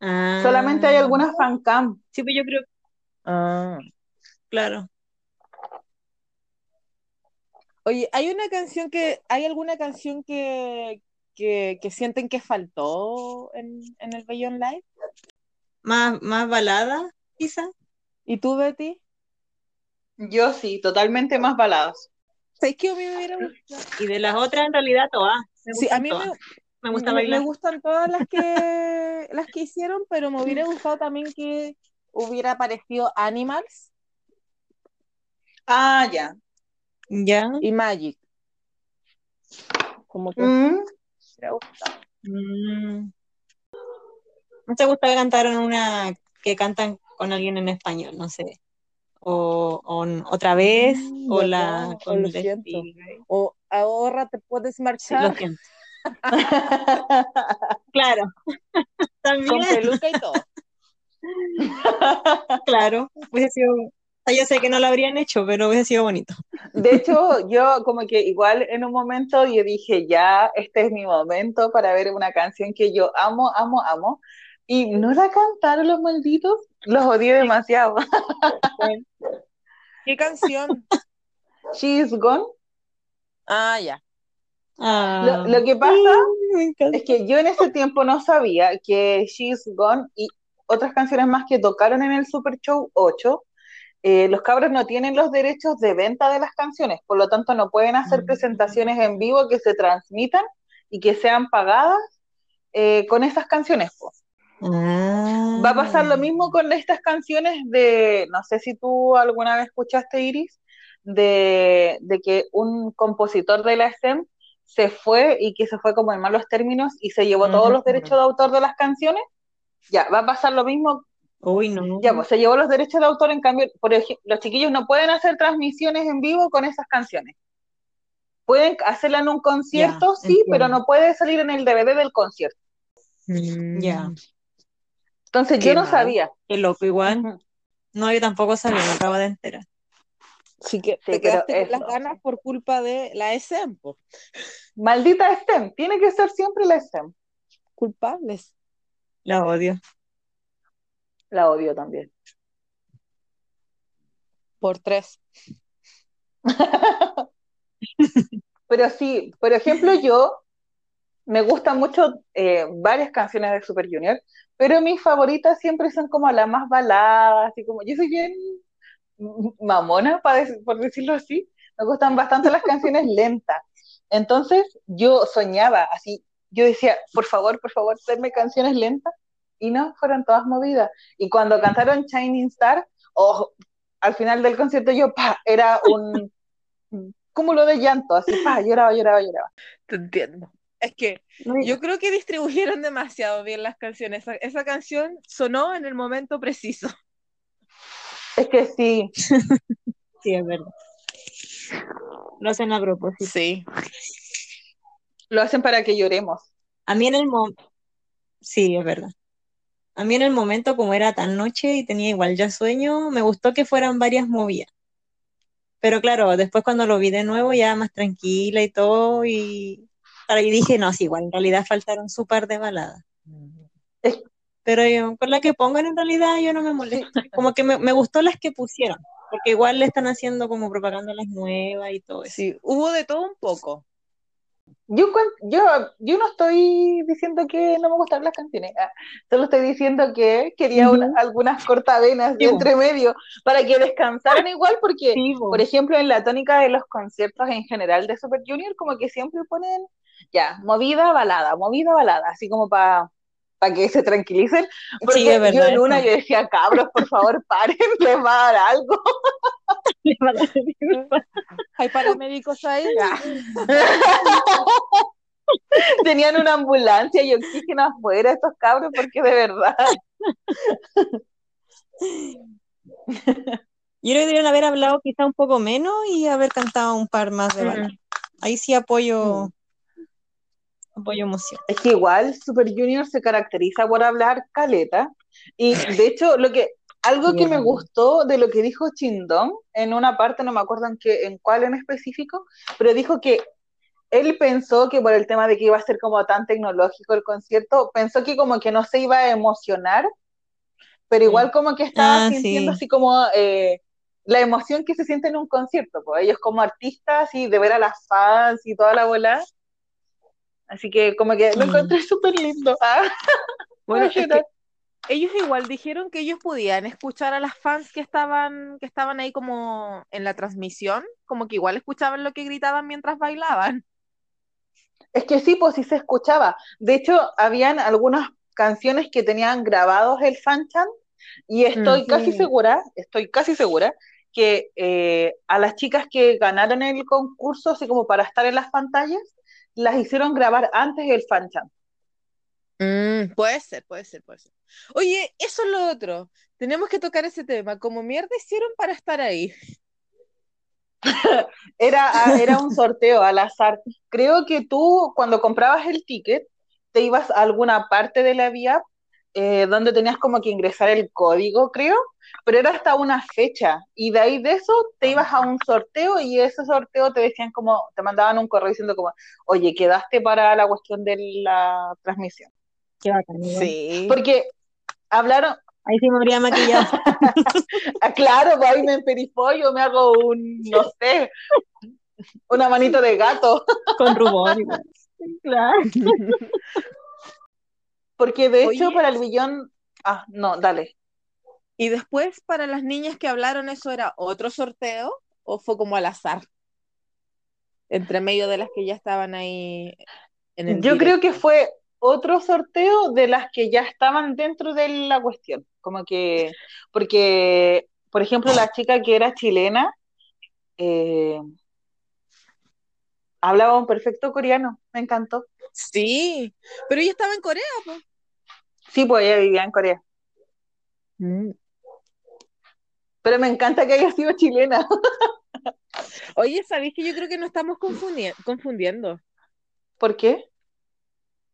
Ah. Solamente hay algunas fancam. Sí, pues yo creo, Ah. claro. Oye, ¿hay una canción que, hay alguna canción que, que, que sienten que faltó en, en el Beyond Live? Más, más balada, quizá. ¿Y tú, Betty? Yo sí, totalmente más baladas. ¿Sabes que a mí me hubiera gustado? Y de las otras, en realidad, todas. Me Sí, gustan a mí todas. me, Me gusta me, bailar. me gustan todas las que, las que hicieron, pero me hubiera gustado también que hubiera aparecido Animals Ah, ya. ¿Ya? y Magic. Como que me Mm, hubiera gustado. Mm. ¿No te gusta que cantaron una que cantan con alguien en español? No sé. O, o otra vez, o la O con lo siento. Ray. O ahora te puedes Sí, lo marchar siento. Claro. con También, peluca y todo. claro. Hubiese sido. yo sé que no lo habrían hecho, pero hubiese sido bonito. De hecho, yo como que igual en un momento yo dije, ya, este es mi momento para ver una canción que yo amo, amo, amo. Y no la cantaron los malditos, los odié demasiado. ¿Qué canción? She is gone. Ah, ya. Ah. Lo, lo que pasa es que yo en ese tiempo no sabía que She is gone y otras canciones más que tocaron en el Super Show 8, eh, los cabros no tienen los derechos de venta de las canciones, por lo tanto no pueden hacer Mm. presentaciones en vivo que se transmitan y que sean pagadas eh, con esas canciones. po. Ah. Va a pasar lo mismo con estas canciones de, no sé si tú alguna vez escuchaste, Iris, de, de que un compositor de la SEM se fue y que se fue como en malos términos y se llevó todos los derechos de autor de las canciones. Ya, va a pasar lo mismo Uy, no. ya, pues se llevó los derechos de autor, en cambio, por ejemplo, los chiquillos no pueden hacer transmisiones en vivo con esas canciones. Pueden hacerla en un concierto, sí, pero no puede salir en el DVD del concierto. Mm. Ya. Entonces Qué yo no mal. sabía. Qué loco, igual. No, yo tampoco sabía, me acabo de enterar. Sí que Sí, te quedaste con las ganas por culpa de la po. Maldita STEM, tiene que ser siempre la STEM. culpables. La odio. La odio también. Por tres. Pero sí, por ejemplo, yo me gustan mucho eh, varias canciones de Super Junior, pero mis favoritas siempre son como las más baladas, así como yo soy bien mamona, para dec- por decirlo así. Me gustan bastante las canciones lentas. Entonces yo soñaba así, yo decía, por favor, por favor, denme canciones lentas. Y no, fueron todas movidas. Y cuando cantaron Shining Star, oh, al final del concierto yo, pa, era un cúmulo de llanto, así, pa, lloraba, lloraba, lloraba. Te entiendo. Es que yo creo que distribuyeron demasiado bien las canciones. Esa, esa canción sonó en el momento preciso. Es que sí, Sí, es verdad. Lo hacen a propósito. Sí. lo hacen para que lloremos. A mí en el momento, sí, es verdad. A mí en el momento, como era tan noche y tenía igual ya sueño, me gustó que fueran varias movidas. Pero claro, después cuando lo vi de nuevo, ya más tranquila y todo, y, y dije, no, sí, igual en realidad faltaron su par de baladas. Pero yo, con la que pongan en realidad yo no me molesto. Como que me, me gustó las que pusieron, porque igual le están haciendo como propaganda las nuevas y todo eso. Sí, hubo de todo un poco. Yo, yo, yo no estoy diciendo que no me gustan las canciones, ah, solo estoy diciendo que quería una- algunas cortavenas de Sí, entre medio para que descansaran igual, porque, Sí, po. por ejemplo, en la tónica de los conciertos en general de Super Junior, como que siempre ponen, ya, movida, balada, movida, balada, así como para que se tranquilicen, porque Sí, es verdad, yo en una yo decía, cabros, por favor, paren, les va a dar algo. Hay paramédicos ahí. Ah. Tenían una ambulancia y oxígeno afuera estos cabros, porque de verdad. Yo creo que deberían haber hablado quizá un poco menos y haber cantado un par más de Mm. baladas. Ahí sí apoyo, apoyo emoción. Es que igual Super Junior se caracteriza por hablar caleta. Y de hecho, lo que, algo que me gustó de lo que dijo Chindón en una parte, no me acuerdo en qué, en cuál en específico, pero dijo que él pensó que por el tema de que iba a ser como tan tecnológico el concierto, pensó que como que no se iba a emocionar, pero igual como que estaba Ah, sintiendo sí. así como eh, la emoción que se siente en un concierto, pues ellos como artistas y de ver a las fans y toda la bola. Así que como que lo encontré súper lindo. Ah, Bueno, es que ellos igual dijeron que ellos podían escuchar a las fans que estaban, que estaban ahí como en la transmisión, como que igual escuchaban lo que gritaban mientras bailaban. Es que sí, pues sí se escuchaba. De hecho, habían algunas canciones que tenían grabados el fanchan y estoy Mm, casi sí. segura, estoy casi segura que eh, a las chicas que ganaron el concurso, así como para estar en las pantallas, las hicieron grabar antes el fanchan. Mm, puede ser, puede ser, puede ser. Oye, eso es lo otro. Tenemos que tocar ese tema. ¿Cómo mierda hicieron para estar ahí? Era, a- era un sorteo al azar. Creo que tú, cuando comprabas el ticket, te ibas a alguna parte de la vía eh, donde tenías como que ingresar el código, creo, pero era hasta una fecha. Y de ahí de eso te ibas a un sorteo y ese sorteo te decían como, te mandaban un correo diciendo como, oye, quedaste para la cuestión de la transmisión. Qué bacán. Sí. Porque hablaron, Ahí sí me habría maquillado. ah, claro, pues ahí me emperifollo, me hago un, no sé, una manito de gato. con rubor igual. Claro. Porque de hecho, Oye. para el billón. Ah, no, dale. Y después, para las niñas que hablaron, ¿eso era otro sorteo o fue como al azar? Entre medio de las que ya estaban ahí en el Yo creo que fue otro sorteo de las que ya estaban dentro de la cuestión. Como que, porque, por ejemplo, la chica que era chilena, eh, hablaba un perfecto coreano, me encantó. Sí, pero ella estaba en Corea, pues. Sí, pues ella vivía en Corea. Mm. Pero me encanta que haya sido chilena. Oye, ¿sabéis que yo creo que nos estamos confundi- confundiendo? ¿Por qué?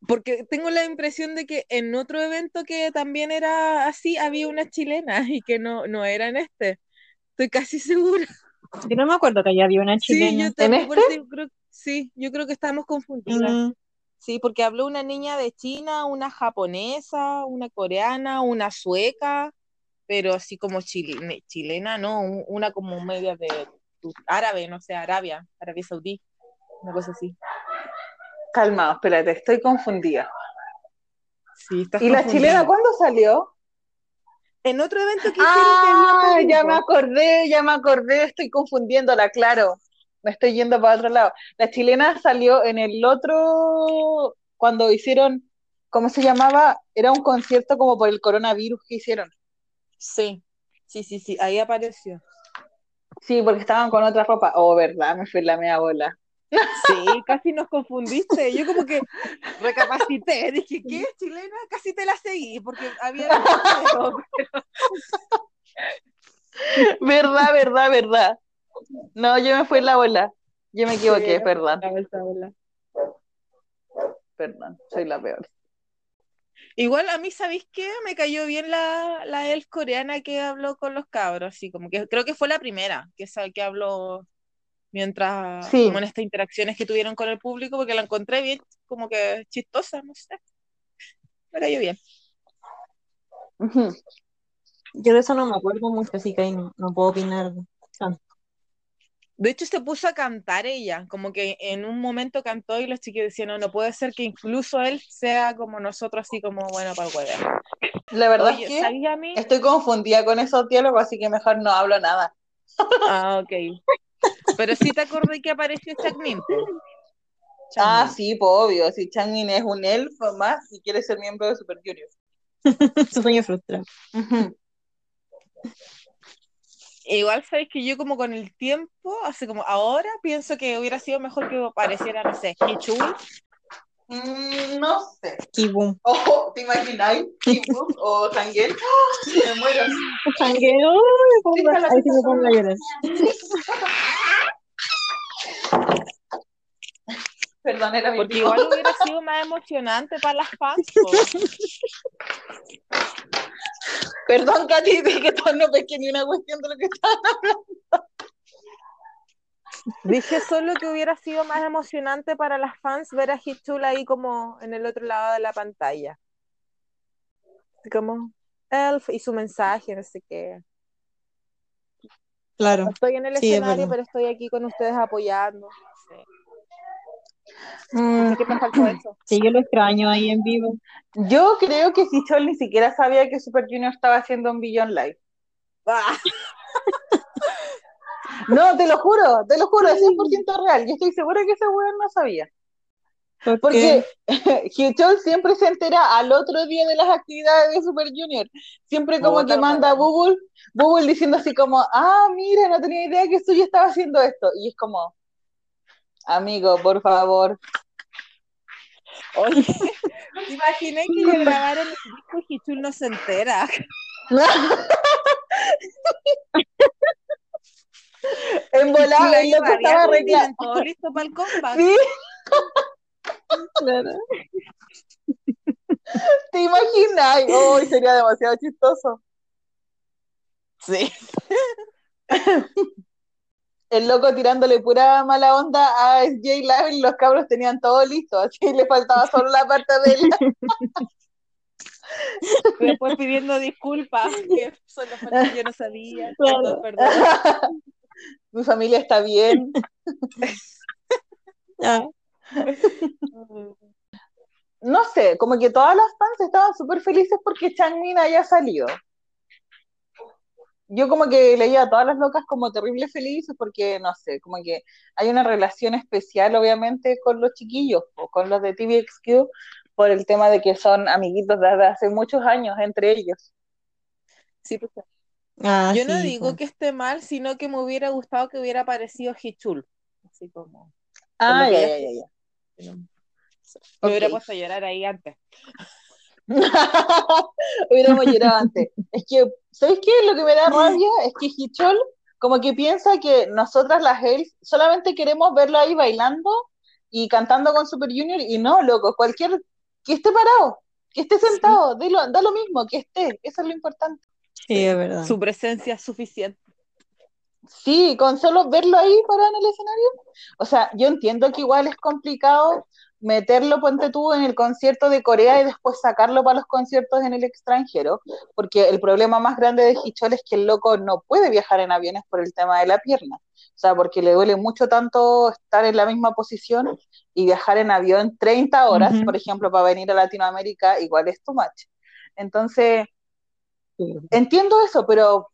Porque tengo la impresión de que en otro evento que también era así, había una chilena y que no, no era en este. Estoy casi segura. Yo no me acuerdo que haya había una Sí, chilena. yo también, por este? yo creo, sí, yo creo que estamos confundidas. Mm, Sí, porque habló una niña de China, una japonesa, una coreana, una sueca, pero así como chile- chilena, no, un- una como media de árabe, no sé, Arabia, Arabia Saudí, una cosa así. Calmado, espérate, estoy confundida. Sí, estás ¿Y la chilena cuándo salió? En otro evento que hicieron Ah, ya me acordé, ya me acordé, estoy confundiéndola, claro. Me estoy yendo para otro lado. La chilena salió en el otro, cuando hicieron, ¿cómo se llamaba? Era un concierto como por el coronavirus que hicieron. Sí, sí, sí, sí, ahí apareció. Sí, porque estaban con otra ropa. Oh, verdad, me fui la media bola. Sí, casi nos confundiste. Yo como que recapacité, dije, ¿qué es chilena? Casi te la seguí, porque había. Verdad, verdad, verdad. No, yo me fui la bola. Yo me equivoqué, Sí, perdón, la vuelta, hola. perdón, soy la peor. Igual a mí, ¿sabéis qué? Me cayó bien la, la elf coreana que habló con los cabros, así como que creo que fue la primera que, que habló mientras, Sí. como en estas interacciones que tuvieron con el público, porque la encontré bien, como que chistosa, no sé. Me cayó bien. Yo de eso no me acuerdo mucho, así que ahí no, no puedo opinar tanto. De hecho, se puso a cantar ella, como que en un momento cantó y los chiquillos decían, no, no puede ser que incluso él sea como nosotros, así como bueno para el huevo. La verdad Oye, es que estoy confundida con esos diálogos, así que mejor no hablo nada. Ah, ok. Pero sí te acordé que apareció Changmin, po. Ah, sí, pues obvio, si Changmin es un elfo más y quiere ser miembro de Super Junior. Su sueño frustrado. Ujú. Igual sabéis que yo como con el tiempo, así como ahora, pienso que hubiera sido mejor que apareciera, no sé, Hichul. Mm, no sé. Kibum. Oh, ¿te imagináis? Kim-Book o Tangel. ¡Ah! Me muero. Pongo- Déjala ahí que sí se me pongo a llorar. Perdón, era mi Porque igual hubiera sido más emocionante para las fans. Perdón, Katy, de que todo no pesqué ni una cuestión de lo que estaba. Dije solo que hubiera sido más emocionante para las fans ver a Hichul ahí como en el otro lado de la pantalla. Como Elf y su mensaje, no sé qué. Claro. No estoy en el Sí, escenario, pero estoy aquí con ustedes apoyando. no sé. Mm, que me faltó eso. Sí, yo lo extraño ahí en vivo. Yo creo que Hichol ni siquiera sabía que Super Junior estaba haciendo un Billion Live. Ah, No, te lo juro, te lo juro, es 100% real. Yo estoy segura que ese weón no sabía. Porque Hichol siempre se entera al otro día de las actividades de Super Junior. Siempre como que manda a. Bubble, Bubble diciendo así como, ah, mira, no tenía idea que Suya estaba haciendo esto. Y es como, amigo, por favor. Oye, ¿te imaginé que le grabaron el disco y Hichul no se entera? en volada, Y el loco estaba reclamando. todo listo para el. Sí, Claro. te imaginas. Hoy sería demasiado chistoso. Sí. El loco tirándole pura mala onda a SJ Live y los cabros tenían todo listo, así le faltaba solo la parte de él. Después pidiendo disculpas, que lo que yo no sabía. Claro. Perdón, perdón. Mi familia está bien. Ah, No sé, como que todas las fans estaban súper felices porque Changmin haya salido. Yo como que leía a todas las locas como terrible felices porque, no sé, como que hay una relación especial obviamente con los chiquillos, o con los de TVXQ, por el tema de que son amiguitos desde hace muchos años entre ellos. Sí, pues, Ah, yo no digo po. que esté mal, sino que me hubiera gustado que hubiera aparecido Hichul. Así como. Ah, ya, ya, ya, ya. Me hubiera puesto a llorar ahí antes. Hubiéramos llorado antes. Es que, ¿sabes qué? Lo que me da rabia es que Hichol como que piensa que nosotras las Hells solamente queremos verlo ahí bailando y cantando con Super Junior y no, loco, cualquier que esté parado, que esté sentado, da lo, da lo mismo, que esté, eso es lo importante. Sí, es verdad. Su presencia es suficiente. Sí, con solo verlo ahí parado en el escenario. O sea, yo entiendo que igual es complicado meterlo, ponte tú, en el concierto de Corea y después sacarlo para los conciertos en el extranjero, porque el problema más grande de Hichol es que el loco no puede viajar en aviones por el tema de la pierna. O sea, porque le duele mucho tanto estar en la misma posición y viajar en avión 30 horas, por ejemplo, para venir a Latinoamérica, igual es too much. Entonces, entiendo eso, pero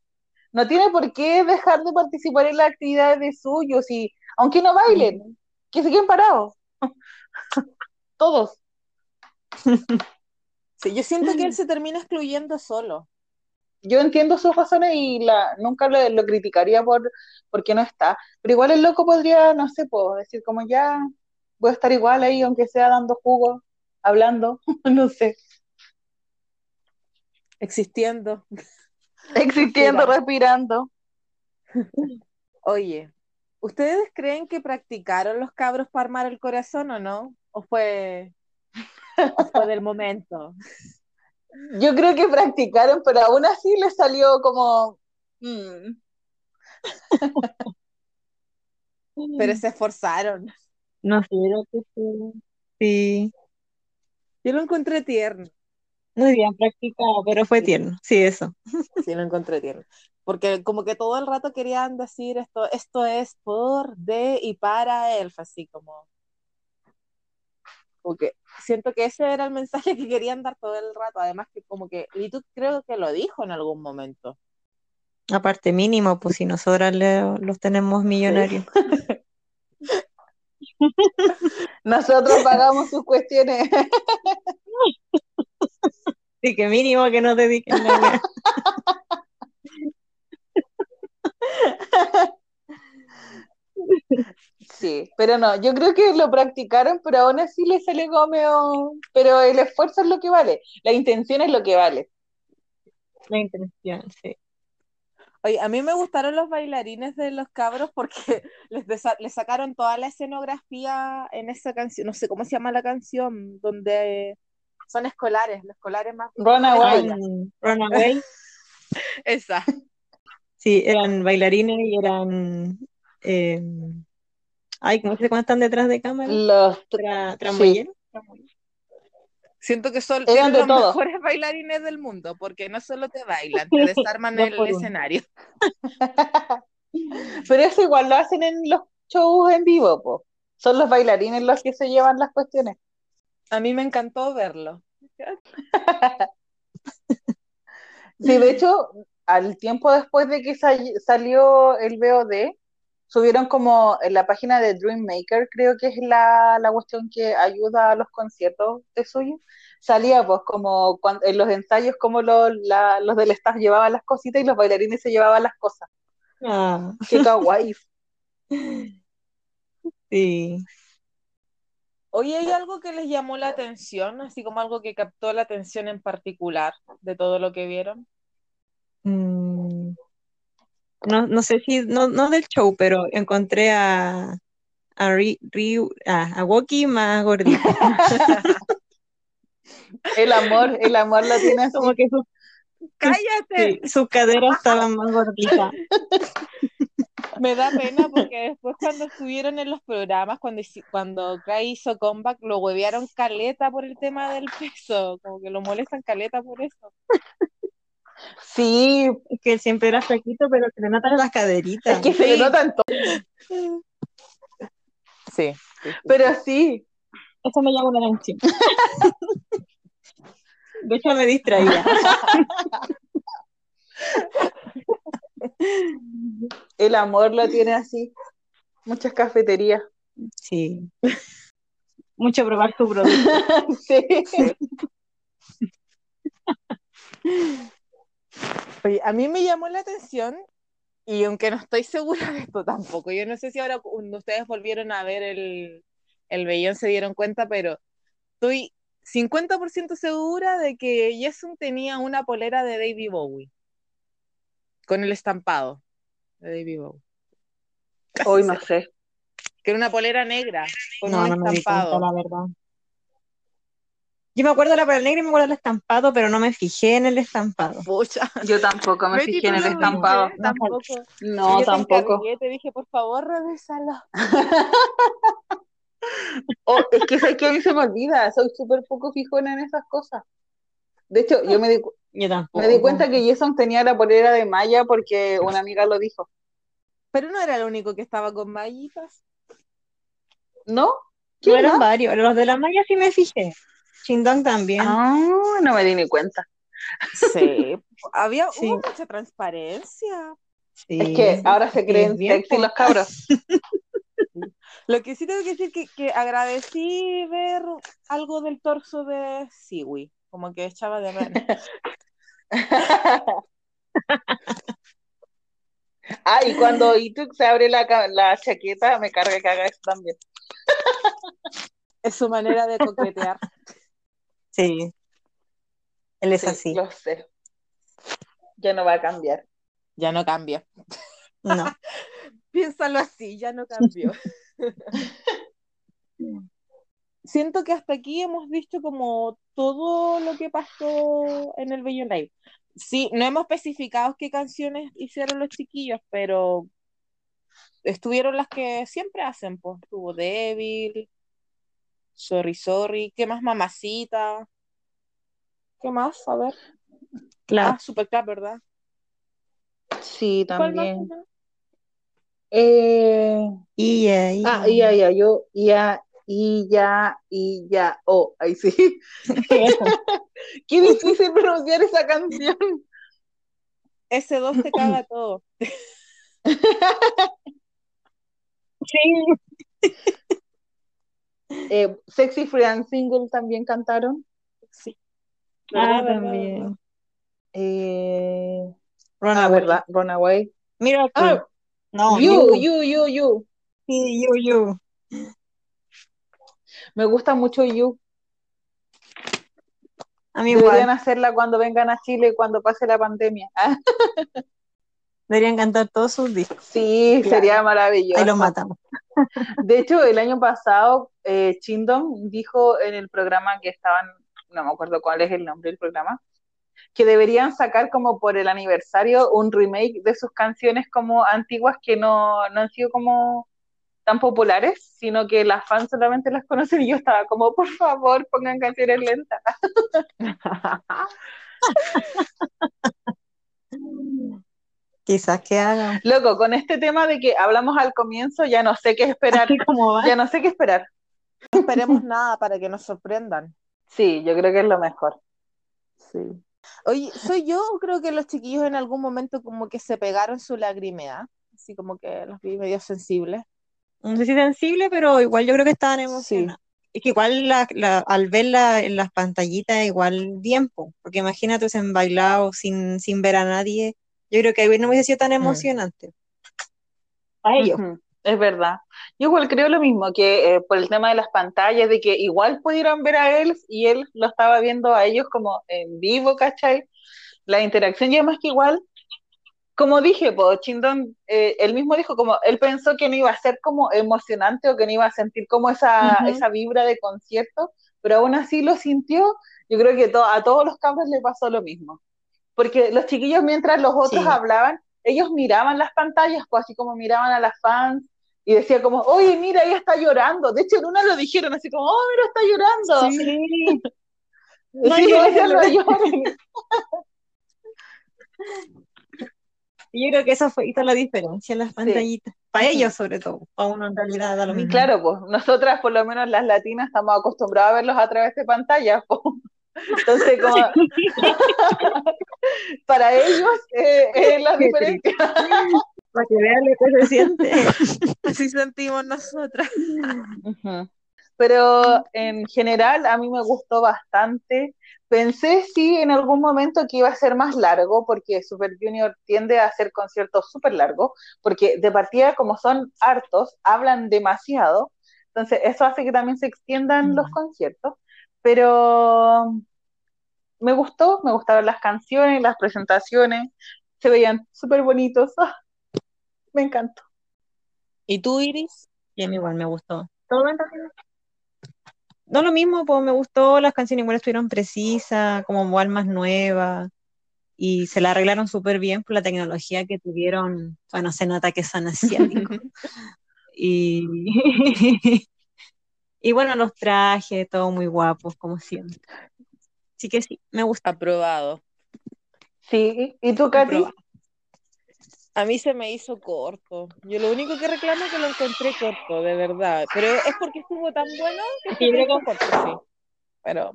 no tiene por qué dejar de participar en las actividades de suyos y aunque no bailen, que se queden parados. Todos. Sí, yo siento que él se termina excluyendo solo. Yo entiendo sus razones y la, nunca lo, lo criticaría por porque no está. Pero igual el loco podría, no sé, puedo decir como ya voy a estar igual ahí, aunque sea dando jugo, hablando, no sé, Existiendo. existiendo, Respirando. respirando. Oye, ¿ustedes creen que practicaron los cabros para armar el corazón o no? ¿O fue, o fue del momento? Yo creo que practicaron, pero aún así les salió como... mm, Pero se esforzaron. No sé, que sí. Sí, Yo lo encontré tierno. muy bien practicado, pero fue tierno. Sí, eso. Sí, lo encontré tierno. Porque como que todo el rato querían decir esto, esto es por, de y para él, así como, que siento que ese era el mensaje que querían dar todo el rato. Además que como que, y tú creo que lo dijo en algún momento. Aparte mínimo, pues si nosotras le- los tenemos millonarios. Nosotros pagamos sus cuestiones. Así que mínimo que no dediquen la Sí, pero no, yo creo que lo practicaron, pero aún así les salió como medio- Pero el esfuerzo es lo que vale, la intención es lo que vale. La intención, sí. Oye, a mí me gustaron los bailarines de los cabros porque les, desa- les sacaron toda la escenografía en esa canción, no sé cómo se llama la canción, donde son escolares, los escolares más... Runaway. Run- Runaway, Esa. sí, eran bailarines y eran. Eh, ay, ¿cómo se están detrás de cámara? Los, Tra- tramoyeros. Siento que son Eran tienen de los todo. mejores bailarines del mundo, porque no solo te bailan, te desarman Dos el por escenario. Pero eso igual lo hacen en los shows en vivo, po. Son los bailarines los que se llevan las cuestiones. A mí me encantó verlo. Sí, de hecho, al tiempo después de que sal- salió el VOD, subieron como en la página de Dreammaker, creo que es la, la cuestión que ayuda a los conciertos de suyo. Salía pues como cuan- en los ensayos como los, la- los del staff llevaban las cositas y los bailarines se llevaban las cosas. Ah, Qué kawaii. sí. Oye, ¿hay algo que les llamó la atención? Así como algo que captó la atención en particular de todo lo que vieron. Mm, no, no sé si, no, no del show, pero encontré a, a, Ri- ah, a Woki más gordita. El amor, el amor lo tiene así. Como que sus, ¡Cállate! sí, sus caderas estaban más gorditas. Me da pena porque después cuando estuvieron en los programas, cuando, cuando hizo comeback, lo huevearon caleta por el tema del peso. Como que lo molestan caleta por eso. Sí, que siempre era flaquito, pero se le notan las caderitas. es que se le Sí. notan todo. Sí. Pero sí, Eso me llamó la atención. De hecho, me distraía. el amor lo tiene así. Muchas cafeterías. Sí. Mucho probar tu producto. sí. Oye, a mí me llamó la atención, y aunque no estoy segura de esto tampoco, yo no sé si ahora cuando ustedes volvieron a ver el, el Bellón se dieron cuenta, pero estoy 50% segura de que Jason tenía una polera de David Bowie, con el estampado de David Bowie. Hoy no sé. Que era una polera negra, con No, un no me di cuenta, estampado. la verdad. Yo me acuerdo de la polera negra y me acuerdo del estampado, pero no me fijé en el estampado. Pucha. Yo tampoco me Betty, fijé en ¿tú el estampado. Tampoco. No, Yo te tampoco. encargué, te dije, por favor, revísalo. Oh, es que sé que a mí se me olvida, soy súper poco fijona en esas cosas. De hecho, yo me di, Yo tampoco. me di cuenta que Jason tenía la polera de malla porque una amiga lo dijo. Pero no era el único que estaba con mallitas. ¿No? No ¿Quién eran más? varios. Los de la malla sí me fijé. Chindong también. Ah, no me di ni cuenta. Sí. Había Sí. hubo mucha transparencia. Sí. Es que ahora se creen bien, sexy los cabros. Lo que sí tengo que decir que, que agradecí ver algo del torso de Siwi, como que echaba de menos. Ah, y cuando Ituk se abre la, la chaqueta, me carga que haga eso también. Es su manera de coquetear. Sí. Él es Sí, así. lo sé. Ya no va a cambiar. Ya no cambia. No. Piénsalo así, ya no cambió. Siento que hasta aquí hemos visto como todo lo que pasó en el Bello Live. Sí, no hemos especificado qué canciones hicieron los chiquillos, pero estuvieron las que siempre hacen, pues. Estuvo Débil, Sorry Sorry, ¿qué más? Mamacita. ¿Qué más? A ver. Claro. Ah, Superclap, ¿verdad? Sí, también. Eh, Y ahí. ah, y ya, ya, yo, y ya, y ya, y ya. Oh, ahí sí. Qué difícil pronunciar esa canción. Ese 2 te caga todo. Sí. Eh, Sexy Free and Single también cantaron. Sí. Ah, ¿Verdad, verdad, también. Eh, ah, Runaway. Runaway. Mira. Ah, No, You, you. You, You. Sí, you, you. Me gusta mucho You. A mí Deberían igual. hacerla cuando vengan a Chile, cuando pase la pandemia. Ah, Deberían cantar todos sus discos. sí, Claro. sería maravilloso. Ahí los matamos. De hecho, el año pasado, eh, Chindon dijo en el programa que estaban, no me acuerdo cuál es el nombre del programa, que deberían sacar como por el aniversario un remake de sus canciones como antiguas que no, no han sido como tan populares, sino que las fans solamente las conocen y yo estaba como, por favor, pongan canciones lentas. Quizás que hagan. Loco, con este tema de que hablamos al comienzo, ya no sé qué esperar, como ya no sé qué esperar. No esperemos nada para que nos sorprendan. Sí, yo creo que es lo mejor. Sí. Oye, ¿soy yo o creo que los chiquillos en algún momento como que se pegaron su lagrimea? Así como que los vi medio sensibles. No sé si sensible, pero igual yo creo que estaban emocionados. Es que igual la, la- al verla en las pantallitas, igual bien, po, porque imagínate en bailado sin, sin ver a nadie. Yo creo que ahí no hubiese sido tan emocionante. A ellos. Es verdad. Yo igual creo lo mismo, que eh, por el tema de las pantallas, de que igual pudieron ver a él y él lo estaba viendo a ellos como en vivo, ¿cachai? La interacción, y además que igual, como dije, pues Chindon, eh, él mismo dijo como, él pensó que no iba a ser como emocionante o que no iba a sentir como esa, esa vibra de concierto, pero aún así lo sintió. Yo creo que to- a todos los cabros le pasó lo mismo. Porque los chiquillos, mientras los otros Sí. hablaban, ellos miraban las pantallas, pues así como miraban a las fans y decía como, oye, mira, ella está llorando. De hecho, en una lo dijeron así como, oh, mira, está llorando. Sí. Sí, No decían, no Yo creo que eso fue, hizo la diferencia en las pantallitas. Para ellos, sobre todo. Para uno en realidad da lo mismo. Claro, pues nosotras, por lo menos las latinas, estamos acostumbradas a verlos a través de pantallas. pues. Entonces, como para ellos eh, es la diferencia. Para que vean lo que se siente. Así sentimos nosotras. Pero en general a mí me gustó bastante. Pensé sí en algún momento que iba a ser más largo, porque Super Junior tiende a hacer conciertos súper largos, porque de partida como son hartos, hablan demasiado, entonces eso hace que también se extiendan los conciertos, pero me gustó, me gustaron las canciones, las presentaciones, se veían súper bonitos, me encantó. ¿Y tú, Iris? Y a mí igual me gustó. ¿Todo No lo mismo, pues me gustó, las canciones igual estuvieron precisas, como igual más nuevas, y se la arreglaron súper bien por la tecnología que tuvieron, bueno, se nota que son asiáticos. y, y bueno, los trajes, todo muy guapos, como siempre. Así que sí, me gusta. Aprobado. Sí, ¿y tú, Katy? A mí se me hizo corto. Yo lo único que reclamo es que lo encontré corto, de verdad. Pero es porque estuvo tan bueno que Sí, creo que- corto, sí. Pero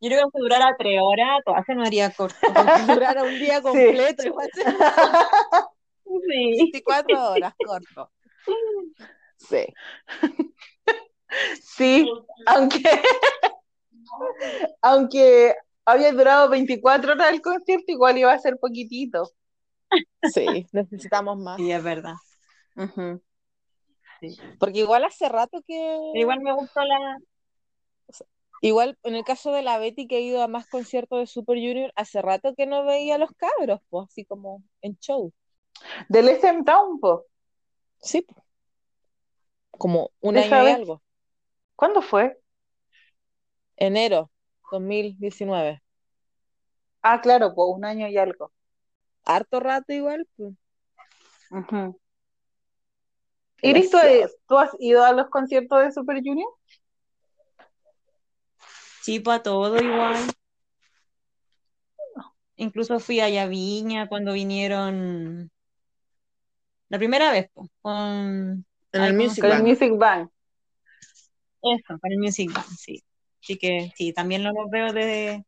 Yo creo que aunque durara tres horas, todo se no haría corto. aunque durara un día completo, igual se Sí. 24 horas corto. Sí. Sí, aunque, aunque había durado 24 horas el concierto, igual iba a ser poquitito. Sí, necesitamos más. Sí, es verdad. Porque igual hace rato que. Igual me gustó la. Igual en el caso de la Betty que ha ido a más conciertos de Super Junior, hace rato que no veía a los cabros, pues, así como en show. Del SM Town, po. Sí, po. como un Esa año y algo. ¿Cuándo fue? Enero 2019. Ah, claro, pues un año y algo. Harto rato igual, pues. Ujú. Iris, ¿tú, tú has ido a los conciertos de Super Junior? Sí, para todo igual. Incluso fui a Yaviña cuando vinieron la primera vez, po, con En el ¿cómo Music Con el Bank. Music Bank. eso, con el Music Bank, sí. Así que sí, también lo veo de,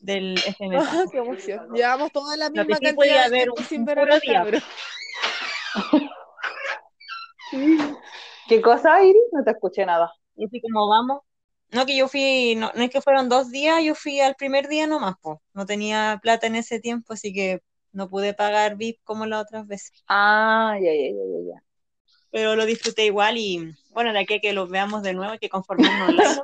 del Ah, Town. qué emoción. Llevamos toda la misma cantidad de un- sin ver día. ¿Qué cosa, Iris? No te escuché nada. Y así como vamos. No, que yo fui, no, no es que fueron dos días, yo fui al primer día nomás, pues. No tenía plata en ese tiempo, así que no pude pagar VIP como las otras veces. Ah, ya, ya, ya. Pero lo disfruté igual y bueno, de aquí a que los veamos de nuevo hay que conformarnos online.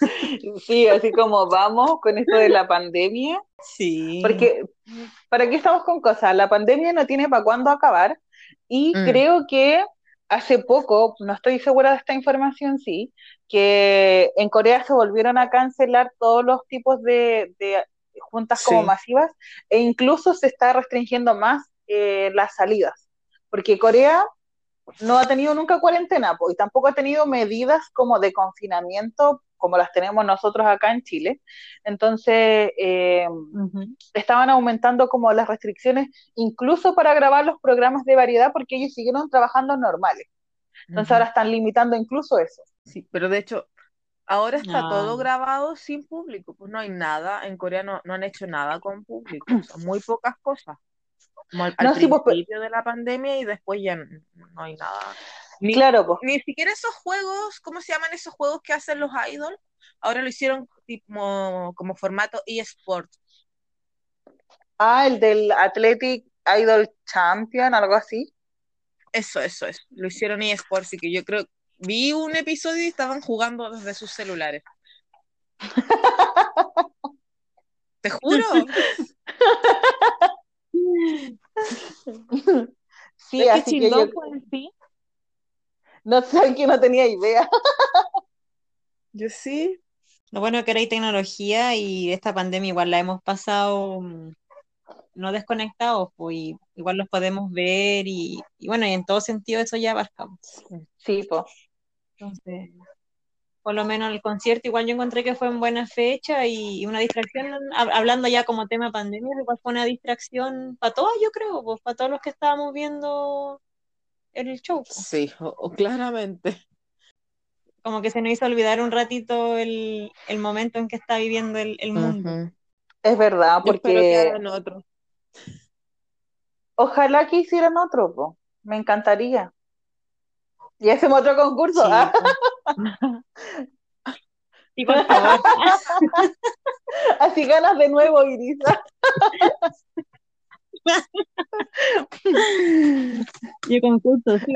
Sí, así como vamos con esto de la pandemia, Sí. porque ¿para qué estamos con cosas? La pandemia no tiene para cuándo acabar y Mm. creo que hace poco, no estoy segura de esta información, sí, que en Corea se volvieron a cancelar todos los tipos de, de juntas como Sí. masivas e incluso se está restringiendo más eh, las salidas, porque Corea no ha tenido nunca cuarentena po, y tampoco ha tenido medidas como de confinamiento como las tenemos nosotros acá en Chile. Entonces, eh, estaban aumentando como las restricciones, incluso para grabar los programas de variedad, porque ellos siguieron trabajando normales. Entonces ahora están limitando incluso eso. Sí, pero de hecho, ahora está Ah. todo grabado sin público, pues no hay nada, en Corea no, no han hecho nada con público, son muy pocas cosas. Como al, al No, sí, pues, principio de la pandemia y después ya no hay nada. Ni, Claro, pues. ni siquiera esos juegos, ¿cómo se llaman esos juegos que hacen los idols? Ahora lo hicieron tipo, como formato eSport. Ah, el del Athletic Idol Champion, algo así. Eso, eso, eso. Lo hicieron eSport, así que yo creo, vi un episodio y estaban jugando desde sus celulares. Te juro. Sí, ¿Ves qué así que yo en sí? no sé que no tenía idea. Yo sí. Lo bueno es que ahora hay tecnología y esta pandemia igual la hemos pasado mm, no desconectados, pues y igual los podemos ver y, y bueno, y en todo sentido eso ya abarcamos. Sí, pues. Entonces, por lo menos el concierto igual yo encontré que fue en buena fecha y, una distracción, hab- hablando ya como tema pandemia, igual fue una distracción para todos, yo creo, pues para todos los que estábamos viendo el show. pues. Sí, o, o claramente. Como que se nos hizo olvidar un ratito el, el momento en que está viviendo el, el mundo. Es verdad, Yo espero que porque hagan otro. ojalá que hicieran otro, po. Me encantaría. Y hacemos otro concurso. Sí, ¿ah? Y por favor, Así ganas de nuevo, Iris. yo concurso, sí.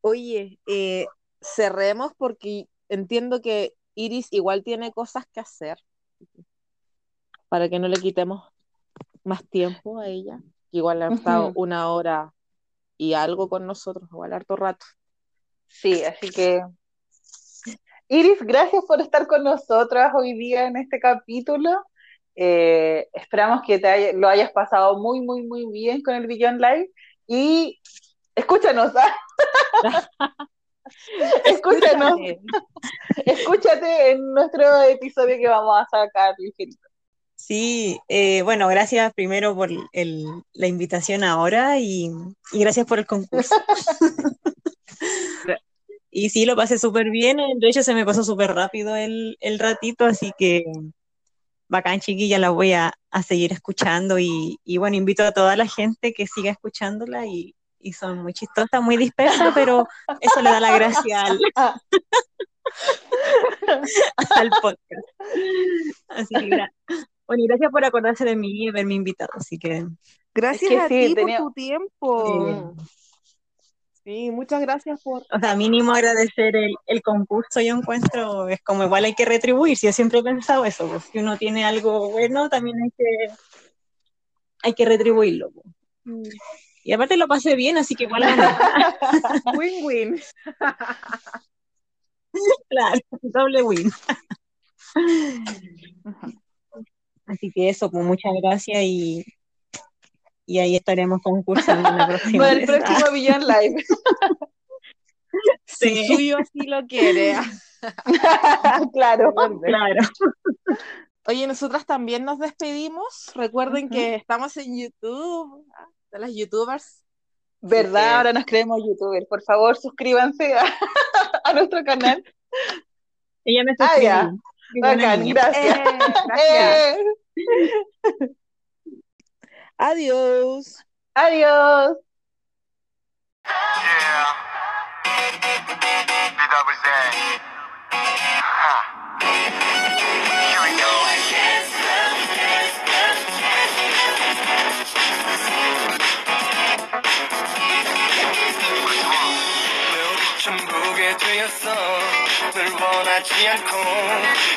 Oye, eh, cerremos porque entiendo que Iris igual tiene cosas que hacer para que no le quitemos más tiempo a ella, que igual ha estado una hora y algo con nosotros, igual harto rato. Sí, así que. Iris, gracias por estar con nosotras hoy día en este capítulo. Eh, esperamos que te haya- lo hayas pasado muy, muy, muy bien con el Beyond Live. Y escúchanos, ¿ah? escúchanos, escúchate en nuestro episodio que vamos a sacar, ligerito. Sí, eh, bueno, gracias primero por el- la invitación ahora y, y gracias por el concurso. Y sí, lo pasé súper bien, de hecho se me pasó súper rápido el, el ratito, así que bacán, chiquilla, la voy a, a seguir escuchando y, y bueno, invito a toda la gente que siga escuchándola y, y son muy chistosas, muy dispersas, pero eso le da la gracia al, al podcast. Así que gra- bueno, y gracias por acordarse de mí y haberme invitado, así que Gracias que a sí, ti tenía- por tu tiempo. Sí, muchas gracias por... O sea, mínimo agradecer el, el concurso, yo encuentro, es como igual hay que retribuir, si yo siempre he pensado eso, pues si uno tiene algo bueno, también hay que, hay que retribuirlo. pues. Y aparte lo pasé bien, así que igual. Win-win. claro, doble win. Así que eso, pues muchas gracias y, y ahí estaremos concursando la próxima Para el próximo Beyond Live. Si suyo así lo quiere. claro. Claro. Oye, nosotras también nos despedimos. Recuerden que estamos en YouTube, ¿ah? de las youtubers. ¿Verdad? Ahora nos creemos youtubers. Por favor, suscríbanse a, a nuestro canal. Ella me Ah, ya. Bacán, niña. gracias. Eh, gracias. Eh, Adiós. adiós. Yeah. BWZ. Huh. Here we go. 내 전부게 되었어 널 원하지 않고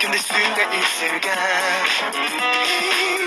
견딜 수가 있을까